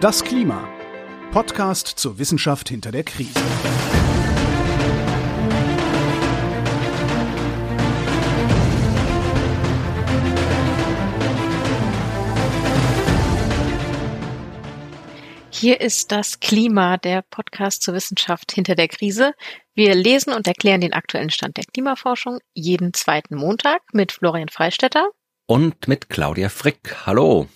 Das Klima. Podcast zur Wissenschaft hinter der Krise. Hier ist das Klima, der Podcast zur Wissenschaft hinter der Krise. Wir lesen und erklären den aktuellen Stand der Klimaforschung jeden zweiten Montag mit Florian Freistetter und mit Claudia Frick. Hallo.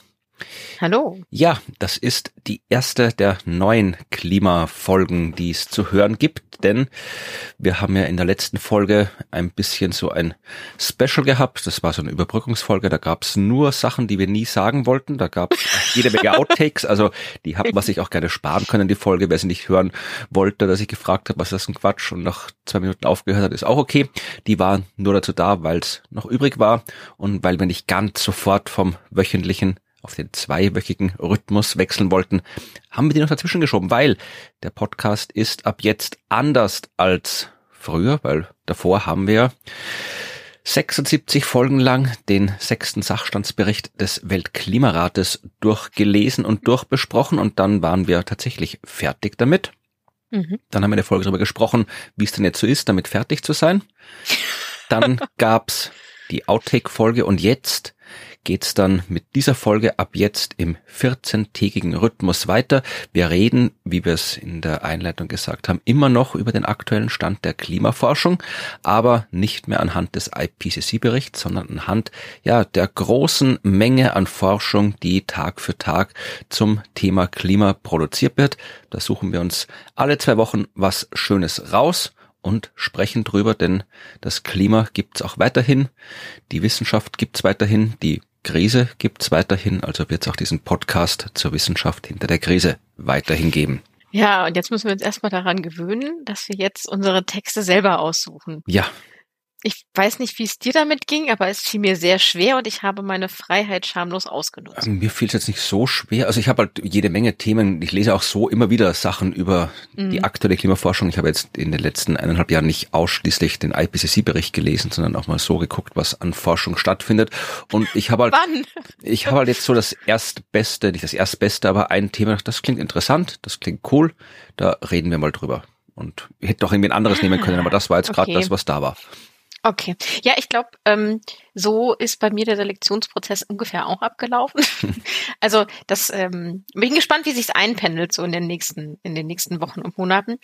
Hallo. Ja, das ist die erste der neuen Klimafolgen, die es zu hören gibt, denn wir haben ja in der letzten Folge ein bisschen so ein Special gehabt. Das war so eine Überbrückungsfolge, da gab es nur Sachen, die wir nie sagen wollten. Da gab es jede Menge Outtakes, also die hat man sich auch gerne sparen können, die Folge. Wer sie nicht hören wollte, dass ich gefragt habe, was ist das ein Quatsch und nach zwei Minuten aufgehört hat, ist auch okay. Die waren nur dazu da, weil es noch übrig war und weil wir nicht ganz sofort vom wöchentlichen auf den zweiwöchigen Rhythmus wechseln wollten, haben wir die noch dazwischen geschoben, weil der Podcast ist ab jetzt anders als früher, weil davor haben wir 76 Folgen lang den sechsten Sachstandsbericht des Weltklimarates durchgelesen und durchbesprochen und dann waren wir tatsächlich fertig damit. Mhm. Dann haben wir eine Folge darüber gesprochen, wie es denn jetzt so ist, damit fertig zu sein. Dann gab's die Outtake-Folge und jetzt geht's dann mit dieser Folge ab jetzt im 14-tägigen Rhythmus weiter. Wir reden, wie wir es in der Einleitung gesagt haben, immer noch über den aktuellen Stand der Klimaforschung, aber nicht mehr anhand des IPCC-Berichts, sondern anhand ja der großen Menge an Forschung, die Tag für Tag zum Thema Klima produziert wird. Da suchen wir uns alle zwei Wochen was Schönes raus und sprechen drüber, denn das Klima gibt's auch weiterhin, die Wissenschaft gibt's weiterhin, die Krise gibt's weiterhin, also wird es auch diesen Podcast zur Wissenschaft hinter der Krise weiterhin geben. Ja, und jetzt müssen wir uns erstmal daran gewöhnen, dass wir jetzt unsere Texte selber aussuchen. Ja, ich weiß nicht, wie es dir damit ging, aber es fiel mir sehr schwer und ich habe meine Freiheit schamlos ausgenutzt. Mir fiel es jetzt nicht so schwer. Also ich habe halt jede Menge Themen. Ich lese auch so immer wieder Sachen über mhm. die aktuelle Klimaforschung. Ich habe jetzt in den letzten eineinhalb Jahren nicht ausschließlich den IPCC-Bericht gelesen, sondern auch mal so geguckt, was an Forschung stattfindet. Und ich habe halt, Wann? ich habe halt jetzt so das Erstbeste, nicht das Erstbeste, aber ein Thema, das klingt interessant, das klingt cool. Da reden wir mal drüber. Und ich hätte doch irgendwie ein anderes nehmen können, aber das war jetzt okay. gerade das, was da war. Okay. Ja, ich glaube, ähm, so ist bei mir der Selektionsprozess ungefähr auch abgelaufen. also das ähm, bin gespannt, wie sich einpendelt so in den nächsten in den nächsten Wochen und Monaten,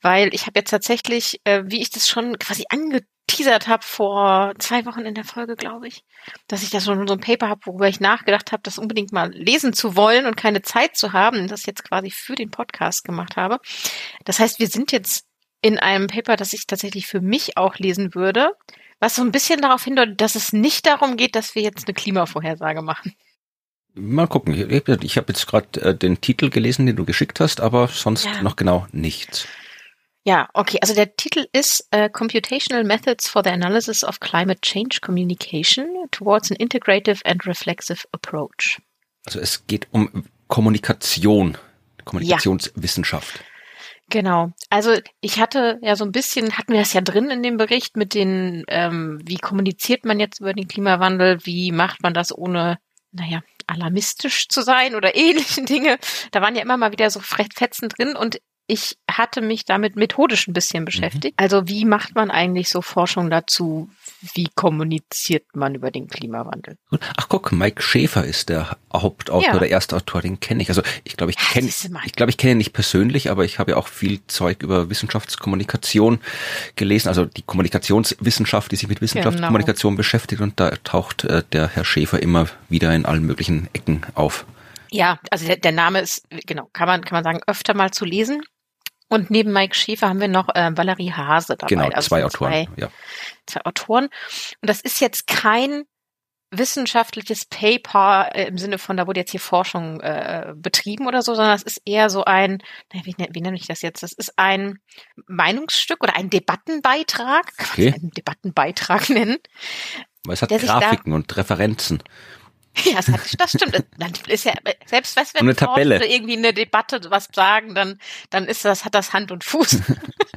weil ich habe jetzt tatsächlich, äh, wie ich das schon quasi angeteasert habe vor zwei Wochen in der Folge, glaube ich, dass ich da schon so ein Paper habe, worüber ich nachgedacht habe, das unbedingt mal lesen zu wollen und keine Zeit zu haben, das jetzt quasi für den Podcast gemacht habe. Das heißt, wir sind jetzt in einem Paper, das ich tatsächlich für mich auch lesen würde, was so ein bisschen darauf hindeutet, dass es nicht darum geht, dass wir jetzt eine Klimavorhersage machen. Mal gucken. Ich, habe jetzt gerade äh, den Titel gelesen, den du geschickt hast, aber sonst ja. noch genau nichts. Ja, okay. Also der Titel ist uh, Computational Methods for the Analysis of Climate Change Communication towards an Integrative and Reflexive Approach. Also es geht um Kommunikation, Kommunikationswissenschaft. Ja. Genau. Also ich hatte ja so ein bisschen, hatten wir das ja drin in dem Bericht mit den, ähm, wie kommuniziert man jetzt über den Klimawandel, wie macht man das ohne, naja, alarmistisch zu sein oder ähnlichen Dinge. Da waren ja immer mal wieder so Fetzen drin und ich hatte mich damit methodisch ein bisschen beschäftigt. Mhm. Also wie macht man eigentlich so Forschung dazu? Wie kommuniziert man über den Klimawandel? Ach guck, Mike Schäfer ist der Hauptautor, ja. der erste Autor, den kenne ich. Also ich glaube, ich kenne, ich glaube, ich kenne ihn nicht persönlich, aber ich habe ja auch viel Zeug über Wissenschaftskommunikation gelesen, also die Kommunikationswissenschaft, die sich mit Wissenschaftskommunikation genau. beschäftigt und da taucht äh, der Herr Schäfer immer wieder in allen möglichen Ecken auf. Ja, also der, der Name ist, genau, kann man, kann man sagen, öfter mal zu lesen. Und neben Mike Schäfer haben wir noch äh, Valerie Hase dabei. Genau, also zwei Autoren. Zwei, ja. zwei Autoren. Und das ist jetzt kein wissenschaftliches Paper äh, im Sinne von, da wurde jetzt hier Forschung äh, betrieben oder so, sondern es ist eher so ein, wie, wie nenne ich das jetzt? Das ist ein Meinungsstück oder ein Debattenbeitrag, kann okay. man einen Debattenbeitrag nennen. Weil es hat Grafiken und Referenzen. Ja, das, hat, das stimmt. Dann ist ja, selbst was, wenn. Forscher irgendwie eine Debatte was sagen, dann, dann ist das, hat das Hand und Fuß.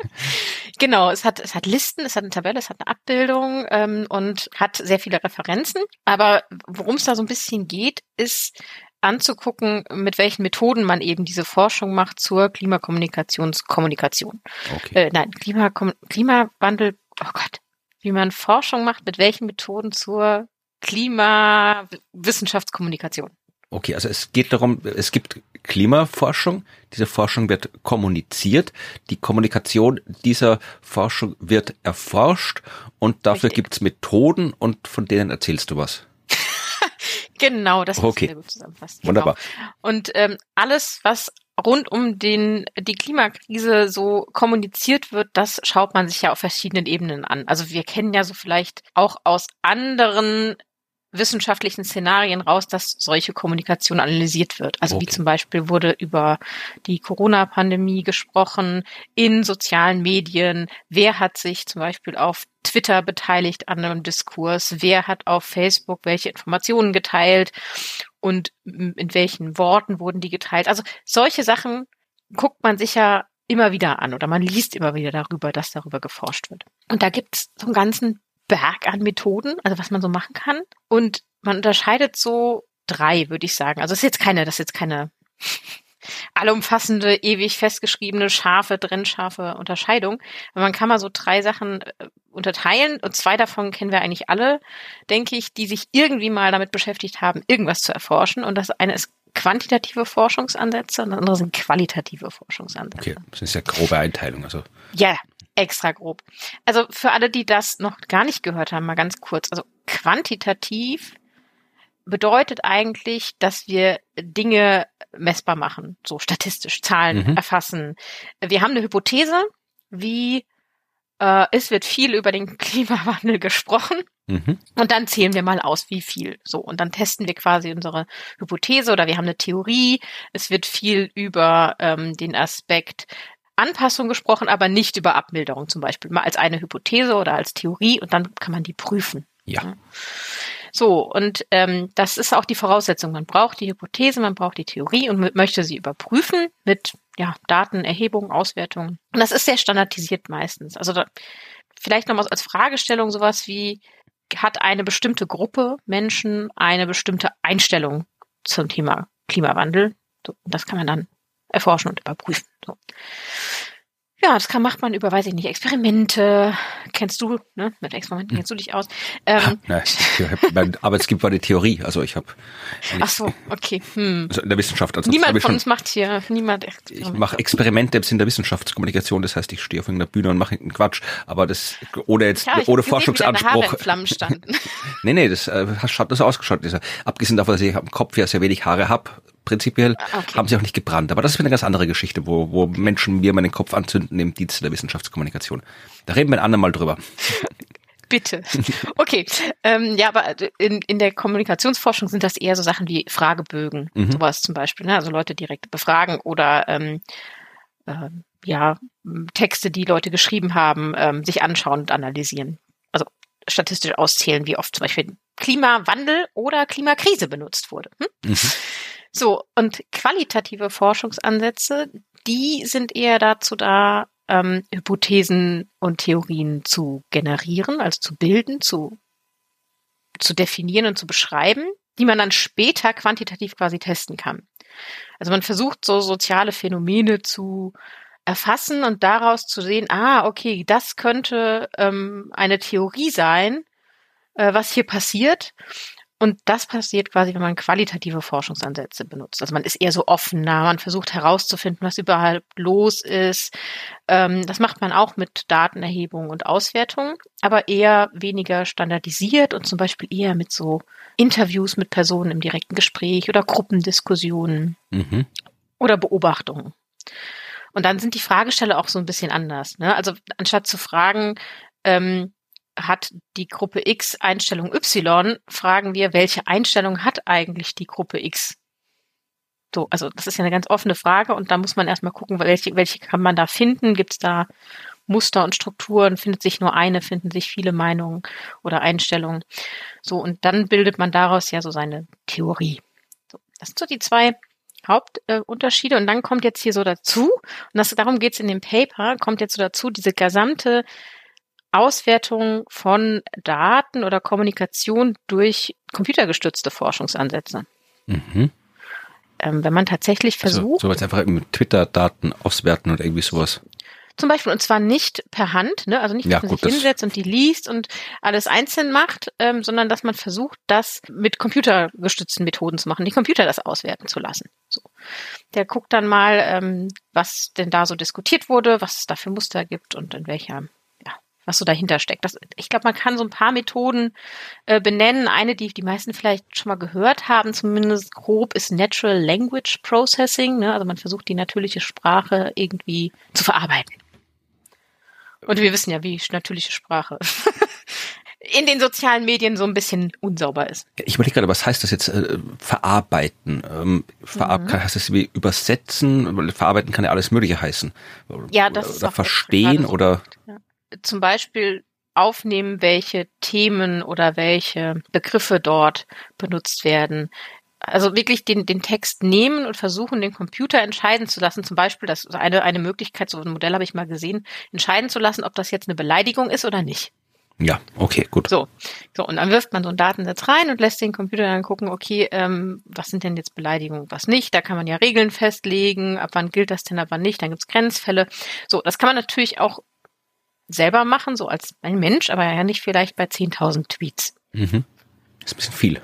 genau, es hat, es hat Listen, es hat eine Tabelle, es hat eine Abbildung ähm, und hat sehr viele Referenzen. Aber worum es da so ein bisschen geht, ist anzugucken, mit welchen Methoden man eben diese Forschung macht zur Klimakommunikationskommunikation. Okay. Äh, nein, Klimakom Klimawandel, oh Gott, wie man Forschung macht, mit welchen Methoden zur Klimawissenschaftskommunikation. Okay, also es geht darum, es gibt Klimaforschung, diese Forschung wird kommuniziert, die Kommunikation dieser Forschung wird erforscht und dafür Richtig. gibt's Methoden und von denen erzählst du was. genau, das okay. sehr gut zusammenfassen. Genau. Wunderbar. Und ähm, alles, was rund um den, die Klimakrise so kommuniziert wird, das schaut man sich ja auf verschiedenen Ebenen an. Also wir kennen ja so vielleicht auch aus anderen wissenschaftlichen Szenarien raus, dass solche Kommunikation analysiert wird. Also okay. wie zum Beispiel wurde über die Corona-Pandemie gesprochen in sozialen Medien. Wer hat sich zum Beispiel auf Twitter beteiligt an einem Diskurs? Wer hat auf Facebook welche Informationen geteilt? Und in welchen Worten wurden die geteilt? Also solche Sachen guckt man sich ja immer wieder an oder man liest immer wieder darüber, dass darüber geforscht wird. Und da gibt es so einen ganzen Berg an Methoden, also was man so machen kann. Und man unterscheidet so drei, würde ich sagen. Also es ist jetzt keine, das ist jetzt keine allumfassende, ewig festgeschriebene, scharfe, trennscharfe Unterscheidung. Aber man kann mal so drei Sachen äh, unterteilen und zwei davon kennen wir eigentlich alle, denke ich, die sich irgendwie mal damit beschäftigt haben, irgendwas zu erforschen. Und das eine ist quantitative Forschungsansätze und das andere sind qualitative Forschungsansätze. Okay, das ist ja grobe Einteilung. Also. Ja, extra grob. Also für alle, die das noch gar nicht gehört haben, mal ganz kurz. Also quantitativ bedeutet eigentlich, dass wir Dinge messbar machen, so statistisch, Zahlen mhm. erfassen. Wir haben eine Hypothese, wie äh, es wird viel über den Klimawandel gesprochen. Mhm. Und dann zählen wir mal aus, wie viel. So, und dann testen wir quasi unsere Hypothese oder wir haben eine Theorie. Es wird viel über ähm, den Aspekt Anpassung gesprochen, aber nicht über Abmilderung zum Beispiel. Mal als eine Hypothese oder als Theorie und dann kann man die prüfen. Ja. So, und ähm, das ist auch die Voraussetzung. Man braucht die Hypothese, man braucht die Theorie und möchte sie überprüfen mit ja, Daten, Erhebungen, Auswertungen. Und das ist sehr standardisiert meistens. Also da, vielleicht nochmal als Fragestellung sowas wie, hat eine bestimmte Gruppe Menschen eine bestimmte Einstellung zum Thema Klimawandel? So, das kann man dann erforschen und überprüfen. So. Ja, das kann, macht man über, weiß ich nicht, Experimente. Kennst du, ne? Mit Experimenten kennst du dich aus. Ähm, Nein, mein Arbeitsgeber war die Theorie. Also ich habe. Ach so, okay. Hm. Also in der Wissenschaft. Also niemand von uns macht hier, niemand. Ich mache Experimente im Sinn der Wissenschaftskommunikation. Das heißt, ich stehe auf irgendeiner Bühne und mache einen Quatsch. Aber das ohne jetzt, ja, ohne Forschungsanspruch. Haare Flammen standen. nee, nee, das äh, hat das ausgeschaut. Dieser, abgesehen davon, dass ich am Kopf ja sehr wenig Haare hab, prinzipiell ah, okay. haben sie auch nicht gebrannt. Aber das ist eine ganz andere Geschichte, wo, wo Menschen mir meinen Kopf anzünden im Dienste der Wissenschaftskommunikation. Da reden wir ein andermal drüber. Bitte. Okay. Ähm, ja, aber in, in der Kommunikationsforschung sind das eher so Sachen wie Fragebögen, mhm. sowas zum Beispiel. Ne? Also Leute direkt befragen oder ähm, äh, ja, Texte, die Leute geschrieben haben, ähm, sich anschauen und analysieren. Also statistisch auszählen, wie oft zum Beispiel Klimawandel oder Klimakrise benutzt wurde. Hm? Mhm. So, und qualitative Forschungsansätze, die sind eher dazu da, ähm, Hypothesen und Theorien zu generieren, also zu bilden, zu, zu definieren und zu beschreiben, die man dann später quantitativ quasi testen kann. Also man versucht so soziale Phänomene zu erfassen und daraus zu sehen, ah, okay, das könnte ähm, eine Theorie sein, äh, was hier passiert. Und das passiert quasi, wenn man qualitative Forschungsansätze benutzt. Also man ist eher so offener, man versucht herauszufinden, was überhaupt los ist. Ähm, das macht man auch mit Datenerhebung und Auswertung, aber eher weniger standardisiert und zum Beispiel eher mit so Interviews mit Personen im direkten Gespräch oder Gruppendiskussionen mhm. oder Beobachtungen. Und dann sind die Fragesteller auch so ein bisschen anders. Ne? Also anstatt zu fragen, ähm, hat die Gruppe X Einstellung Y, fragen wir, welche Einstellung hat eigentlich die Gruppe X? So, also das ist ja eine ganz offene Frage und da muss man erstmal gucken, welche, welche kann man da finden? Gibt es da Muster und Strukturen? Findet sich nur eine, finden sich viele Meinungen oder Einstellungen? So, und dann bildet man daraus ja so seine Theorie. So, das sind so die zwei Hauptunterschiede. Äh, und dann kommt jetzt hier so dazu, und das, darum geht es in dem Paper, kommt jetzt so dazu, diese gesamte Auswertung von Daten oder Kommunikation durch computergestützte Forschungsansätze. Mhm. ähm, wenn man tatsächlich Also, versucht, so jetzt einfach mit Twitter-Daten auswerten oder irgendwie sowas. zum Beispiel, und zwar nicht per Hand, ne? also nicht, dass Ja, man gut, sich hinsetzt und die liest und alles einzeln macht, ähm, sondern dass man versucht, das mit computergestützten Methoden zu machen, die Computer das auswerten zu lassen. So. Der guckt dann mal, ähm, was denn da so diskutiert wurde, was es da für Muster gibt und in welcher, was so dahinter steckt. Das, ich glaube, man kann so ein paar Methoden äh, benennen. Eine, die die meisten vielleicht schon mal gehört haben, zumindest grob, ist Natural Language Processing. Ne? Also man versucht, die natürliche Sprache irgendwie zu verarbeiten. Und wir wissen ja, wie natürliche Sprache in den sozialen Medien so ein bisschen unsauber ist. Ich überlege gerade, was heißt das jetzt äh, verarbeiten? Ähm, verab Mhm. heißt das wie übersetzen? Verarbeiten kann ja alles Mögliche heißen. Ja, das oder, ist oder verstehen so. oder Zum Beispiel aufnehmen, welche Themen oder welche Begriffe dort benutzt werden. Also wirklich den, den Text nehmen und versuchen, den Computer entscheiden zu lassen. Zum Beispiel, das ist eine, eine Möglichkeit, so ein Modell habe ich mal gesehen, entscheiden zu lassen, ob das jetzt eine Beleidigung ist oder nicht. ja, okay, gut. So, so und dann wirft man so einen Datensatz rein und lässt den Computer dann gucken, okay, ähm, was sind denn jetzt Beleidigungen, was nicht. Da kann man ja Regeln festlegen, ab wann gilt das denn, ab wann nicht. Dann gibt's Grenzfälle. So, das kann man natürlich auch selber machen, so als ein Mensch, aber ja nicht vielleicht bei 10.000 Tweets. Mhm. Ist ein bisschen viel.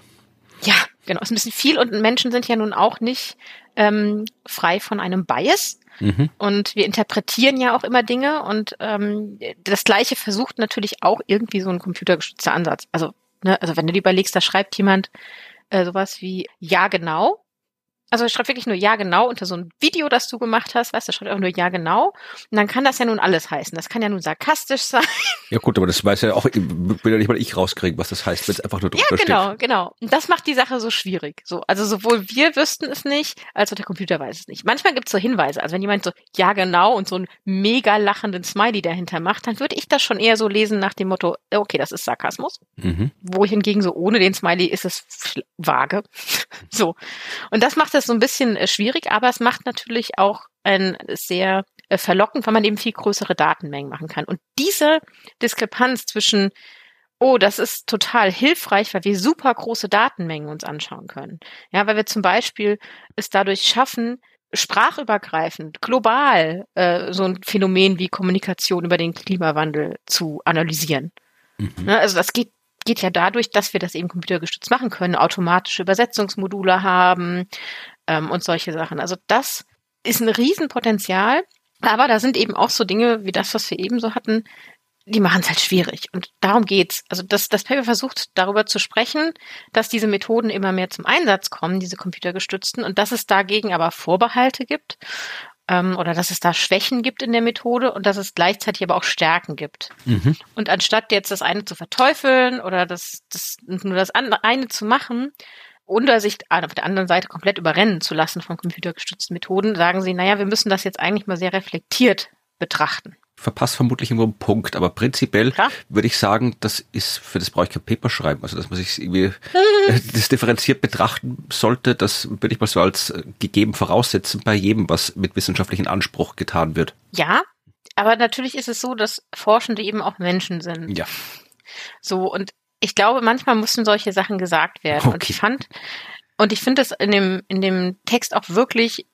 Ja, genau, ist ein bisschen viel und Menschen sind ja nun auch nicht ähm, frei von einem Bias. Mhm. Und wir interpretieren ja auch immer Dinge und ähm, das Gleiche versucht natürlich auch irgendwie so ein computergestützter Ansatz. Also, ne, also wenn du dir überlegst, da schreibt jemand äh, sowas wie ja genau. Also er schreibt wirklich nur ja genau unter so ein Video, das du gemacht hast, weißt du, schreibt auch nur ja genau. Und dann kann das ja nun alles heißen. Das kann ja nun sarkastisch sein. Ja gut, aber das weiß ja auch, will ja nicht mal ich rauskriegen, was das heißt, wenn es einfach nur drunter Ja, genau, steht. genau. Und das macht die Sache so schwierig. So, also sowohl wir wüssten es nicht, als auch der Computer weiß es nicht. Manchmal gibt es so Hinweise. Also wenn jemand so, ja genau, und so einen mega lachenden Smiley dahinter macht, dann würde ich das schon eher so lesen nach dem Motto, äh, okay, das ist Sarkasmus. Mhm. Wohingegen so ohne den Smiley ist es vage. so. Und das macht es so ein bisschen äh, schwierig, aber es macht natürlich auch ein sehr äh, verlockend, weil man eben viel größere Datenmengen machen kann. Und diese Diskrepanz zwischen Oh, das ist total hilfreich, weil wir super große Datenmengen uns anschauen können. Ja, weil wir zum Beispiel es dadurch schaffen, sprachübergreifend, global äh, so ein Phänomen wie Kommunikation über den Klimawandel zu analysieren. Mhm. Ne, also das geht, geht ja dadurch, dass wir das eben computergestützt machen können, automatische Übersetzungsmodule haben ähm, und solche Sachen. Also das ist ein Riesenpotenzial, aber da sind eben auch so Dinge wie das, was wir eben so hatten, die machen es halt schwierig. Und darum geht's. Also das, das Paper versucht darüber zu sprechen, dass diese Methoden immer mehr zum Einsatz kommen, diese computergestützten, und dass es dagegen aber Vorbehalte gibt ähm, oder dass es da Schwächen gibt in der Methode und dass es gleichzeitig aber auch Stärken gibt. Mhm. Und anstatt jetzt das eine zu verteufeln oder das, das nur das andere, eine zu machen, oder sich auf der anderen Seite komplett überrennen zu lassen von computergestützten Methoden, sagen sie, naja, wir müssen das jetzt eigentlich mal sehr reflektiert betrachten. Verpasst vermutlich irgendwo einen Punkt, aber prinzipiell Klar. würde ich sagen, das ist, für das brauche ich kein Paper schreiben, also dass man sich irgendwie äh, das differenziert betrachten sollte, das würde ich mal so als äh, gegeben voraussetzen bei jedem, was mit wissenschaftlichen Anspruch getan wird. Ja, aber natürlich ist es so, dass Forschende eben auch Menschen sind. Ja. So, und ich glaube, manchmal müssen solche Sachen gesagt werden. Und Okay. ich fand, und ich finde es in dem, in dem Text auch wirklich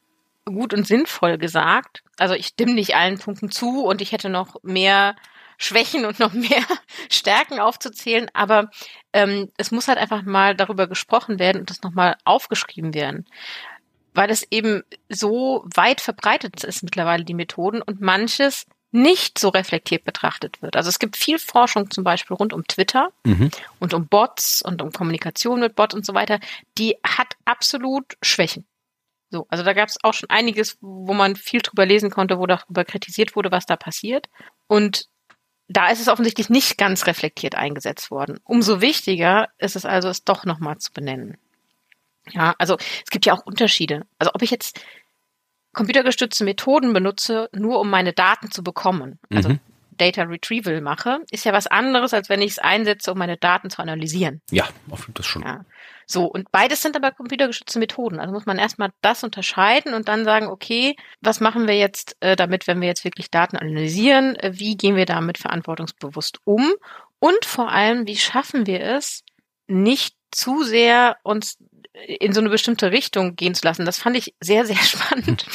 gut und sinnvoll gesagt. Also ich stimme nicht allen Punkten zu und ich hätte noch mehr Schwächen und noch mehr Stärken aufzuzählen, aber ähm, es muss halt einfach mal darüber gesprochen werden und das nochmal aufgeschrieben werden. Weil es eben so weit verbreitet ist mittlerweile, die Methoden, und manches nicht so reflektiert betrachtet wird. Also es gibt viel Forschung zum Beispiel rund um Twitter Mhm. und um Bots und um Kommunikation mit Bots und so weiter, die hat absolut Schwächen. So, also da gab es auch schon einiges, wo man viel drüber lesen konnte, wo darüber kritisiert wurde, was da passiert. Und da ist es offensichtlich nicht ganz reflektiert eingesetzt worden. Umso wichtiger ist es also, es doch nochmal zu benennen. Ja, also es gibt ja auch Unterschiede. Also ob ich jetzt computergestützte Methoden benutze, nur um meine Daten zu bekommen, also Mhm. Data Retrieval mache, ist ja was anderes, als wenn ich es einsetze, um meine Daten zu analysieren. Ja, das schon. Ja. So, und beides sind aber computergestützte Methoden. Also muss man erstmal das unterscheiden und dann sagen, okay, was machen wir jetzt äh, damit, wenn wir jetzt wirklich Daten analysieren? Äh, wie gehen wir damit verantwortungsbewusst um? Und vor allem, wie schaffen wir es, nicht zu sehr uns in so eine bestimmte Richtung gehen zu lassen. Das fand ich sehr, sehr spannend.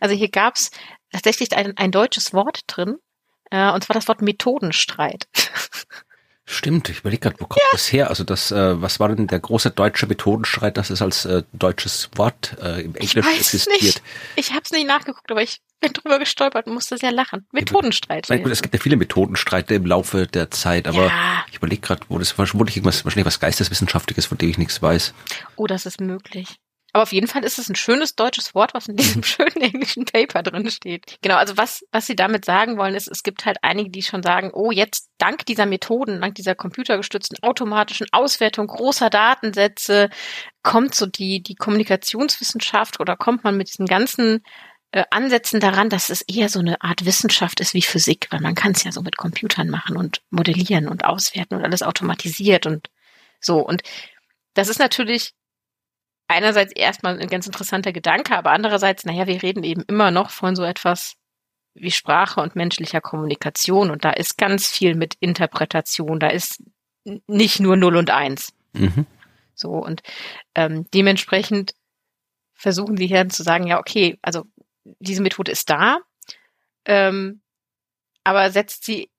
Also hier gab's tatsächlich ein, ein deutsches Wort drin, äh, und zwar das Wort Methodenstreit. Stimmt, ich überlege gerade, wo kommt ja. das her? Also das, äh, was war denn der große deutsche Methodenstreit, das ist als äh, deutsches Wort äh, im Englisch ich existiert? Nicht. Ich habe es nicht nachgeguckt, aber ich bin drüber gestolpert und musste sehr lachen. Methodenstreit. Nein, gut, es gibt ja viele Methodenstreite im Laufe der Zeit, aber ja. ich überlege gerade, wo das wahrscheinlich irgendwas, wahrscheinlich was Geisteswissenschaftliches, von dem ich nichts weiß. Oh, das ist möglich. Aber auf jeden Fall ist es ein schönes deutsches Wort, was in diesem schönen englischen Paper drin steht. Genau, also was, was sie damit sagen wollen, ist, es gibt halt einige, die schon sagen, oh, jetzt dank dieser Methoden, dank dieser computergestützten automatischen Auswertung großer Datensätze kommt so die, die Kommunikationswissenschaft oder kommt man mit diesen ganzen äh, Ansätzen daran, dass es eher so eine Art Wissenschaft ist wie Physik, weil man kann es ja so mit Computern machen und modellieren und auswerten und alles automatisiert und so. Und das ist natürlich einerseits erstmal ein ganz interessanter Gedanke, aber andererseits, naja, wir reden eben immer noch von so etwas wie Sprache und menschlicher Kommunikation und da ist ganz viel mit Interpretation, da ist nicht nur Null und Eins. Mhm. So und ähm, dementsprechend versuchen sie hier zu sagen, ja, okay, also diese Methode ist da, ähm, aber setzt sie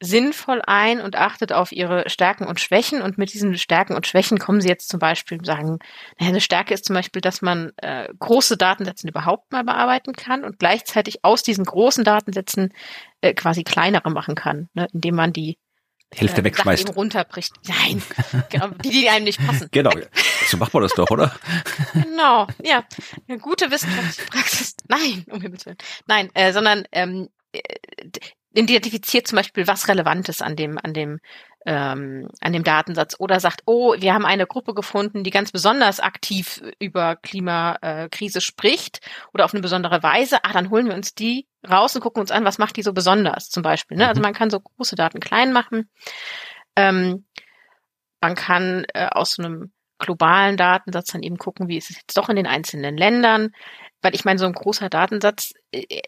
sinnvoll ein und achtet auf ihre Stärken und Schwächen. Und mit diesen Stärken und Schwächen kommen sie jetzt zum Beispiel sagen, naja, eine Stärke ist zum Beispiel, dass man äh, große Datensätze überhaupt mal bearbeiten kann und gleichzeitig aus diesen großen Datensätzen äh, quasi kleinere machen kann, ne, indem man die Hälfte äh, wegschmeißt. Sachen runterbricht. Nein, genau, die, die einem nicht passen. Genau, so macht man das doch, oder? genau, ja. Eine gute wissenschaftliche Praxis. Nein, um Himmels Willen. Nein, äh, sondern ähm, äh, identifiziert zum Beispiel was Relevantes an dem, an dem, ähm, an dem Datensatz oder sagt, oh, wir haben eine Gruppe gefunden, die ganz besonders aktiv über Klimakrise spricht oder auf eine besondere Weise. Ah, dann holen wir uns die raus und gucken uns an, was macht die so besonders zum Beispiel. Ne? Also mhm. man kann so große Daten klein machen. Ähm, man kann äh, aus so einem globalen Datensatz dann eben gucken, wie ist es jetzt doch in den einzelnen Ländern. Weil ich meine, so ein großer Datensatz äh,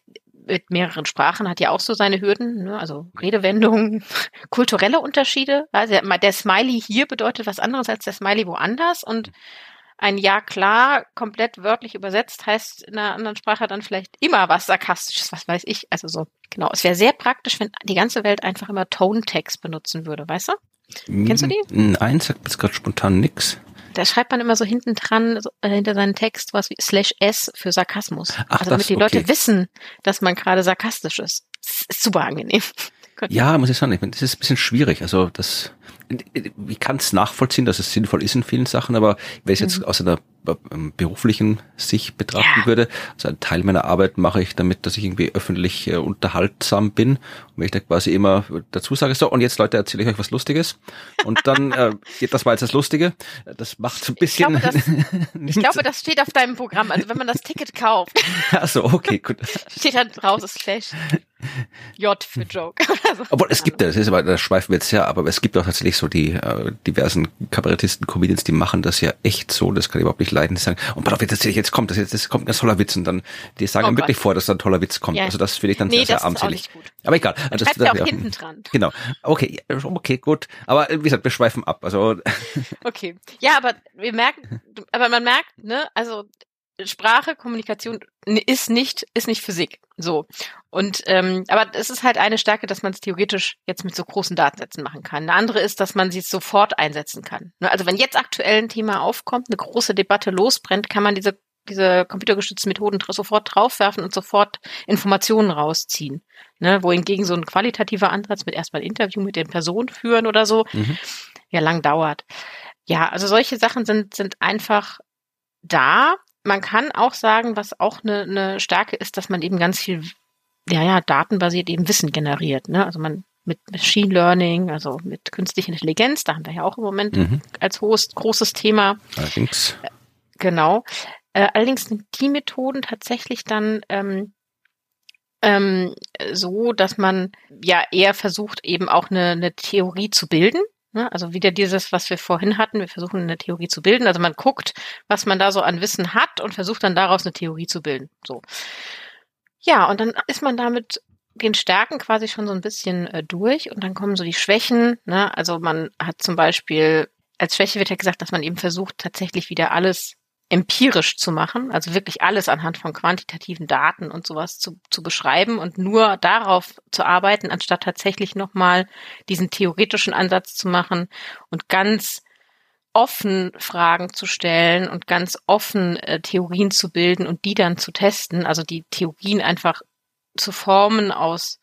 mit mehreren Sprachen hat ja auch so seine Hürden, ne? also Redewendungen, kulturelle Unterschiede. Also der Smiley hier bedeutet was anderes als der Smiley woanders und ein Ja klar komplett wörtlich übersetzt heißt in einer anderen Sprache dann vielleicht immer was sarkastisches, was weiß ich. Also so, genau. Es wäre sehr praktisch, wenn die ganze Welt einfach immer Tone-Text benutzen würde, weißt du? Kennst du die? Nein, sagt jetzt gerade spontan nix. Da schreibt man immer so hinten dran, so, äh, hinter seinen Text, was wie slash S für Sarkasmus. Ach, also damit das, die okay. Leute wissen, dass man gerade sarkastisch ist. Das ist super angenehm. Ja, muss ich sagen, ich meine, das ist ein bisschen schwierig. Also das, ich kann es nachvollziehen, dass es sinnvoll ist in vielen Sachen, aber wenn ich es jetzt mhm. aus einer ähm, beruflichen Sicht betrachten ja. würde, also ein Teil meiner Arbeit mache ich damit, dass ich irgendwie öffentlich äh, unterhaltsam bin und wenn ich da quasi immer dazu sage, so und jetzt Leute erzähle ich euch was Lustiges und dann, äh, das war jetzt das Lustige, das macht so ein bisschen... Ich glaube, das, ich glaube, das steht auf deinem Programm, also wenn man das Ticket kauft. Ach so, okay, gut. steht da draus, ist Flash. J für Joke. so. Obwohl es gibt ja, das ist aber, da schweifen wir jetzt ja, aber es gibt auch tatsächlich so die äh, diversen Kabarettisten, Comedians, die machen das ja echt so, das kann ich überhaupt nicht leiden, die sagen, und pass auf, jetzt, jetzt kommt das, jetzt, jetzt kommt ein ganz toller Witz und dann, die sagen oh wirklich vor, dass da ein toller Witz kommt. Ja. Also das finde ich dann nee, sehr, sehr armselig. Aber egal. Also das, das, ja auch hinten dran. Genau. Okay, okay, gut. Aber wie gesagt, wir schweifen ab. Also. Okay. Ja, aber wir merken, aber man merkt, ne, also Sprache, Kommunikation ist nicht, ist nicht Physik. So. Und ähm, aber es ist halt eine Stärke, dass man es theoretisch jetzt mit so großen Datensätzen machen kann. Eine andere ist, dass man sie sofort einsetzen kann. Ne, also wenn jetzt aktuell ein Thema aufkommt, eine große Debatte losbrennt, kann man diese diese computergestützten Methoden sofort draufwerfen und sofort Informationen rausziehen. Ne, wohingegen so ein qualitativer Ansatz mit erstmal ein Interview mit den Personen führen oder so, mhm. ja lang dauert. Ja, also solche Sachen sind, sind einfach da man kann auch sagen, was auch eine, eine Stärke ist, dass man eben ganz viel, ja, ja, datenbasiert eben Wissen generiert. Ne? Also man mit Machine Learning, also mit künstlicher Intelligenz, da haben wir ja auch im Moment mhm. als hohes, großes Thema. Allerdings. Äh, genau. Äh, allerdings sind die Methoden tatsächlich dann ähm, ähm, so, dass man ja eher versucht, eben auch eine, eine Theorie zu bilden. Ne? Also wieder dieses, was wir vorhin hatten, wir versuchen eine Theorie zu bilden. Also man guckt, was man da so an Wissen hat und versucht dann daraus eine Theorie zu bilden. So. Ja, und dann ist man damit den Stärken quasi schon so ein bisschen äh, durch und dann kommen so die Schwächen. Ne? Also man hat zum Beispiel als Schwäche wird ja gesagt, dass man eben versucht, tatsächlich wieder alles empirisch zu machen, also wirklich alles anhand von quantitativen Daten und sowas zu, zu beschreiben und nur darauf zu arbeiten, anstatt tatsächlich nochmal diesen theoretischen Ansatz zu machen und ganz offen Fragen zu stellen und ganz offen äh, Theorien zu bilden und die dann zu testen, also die Theorien einfach zu formen aus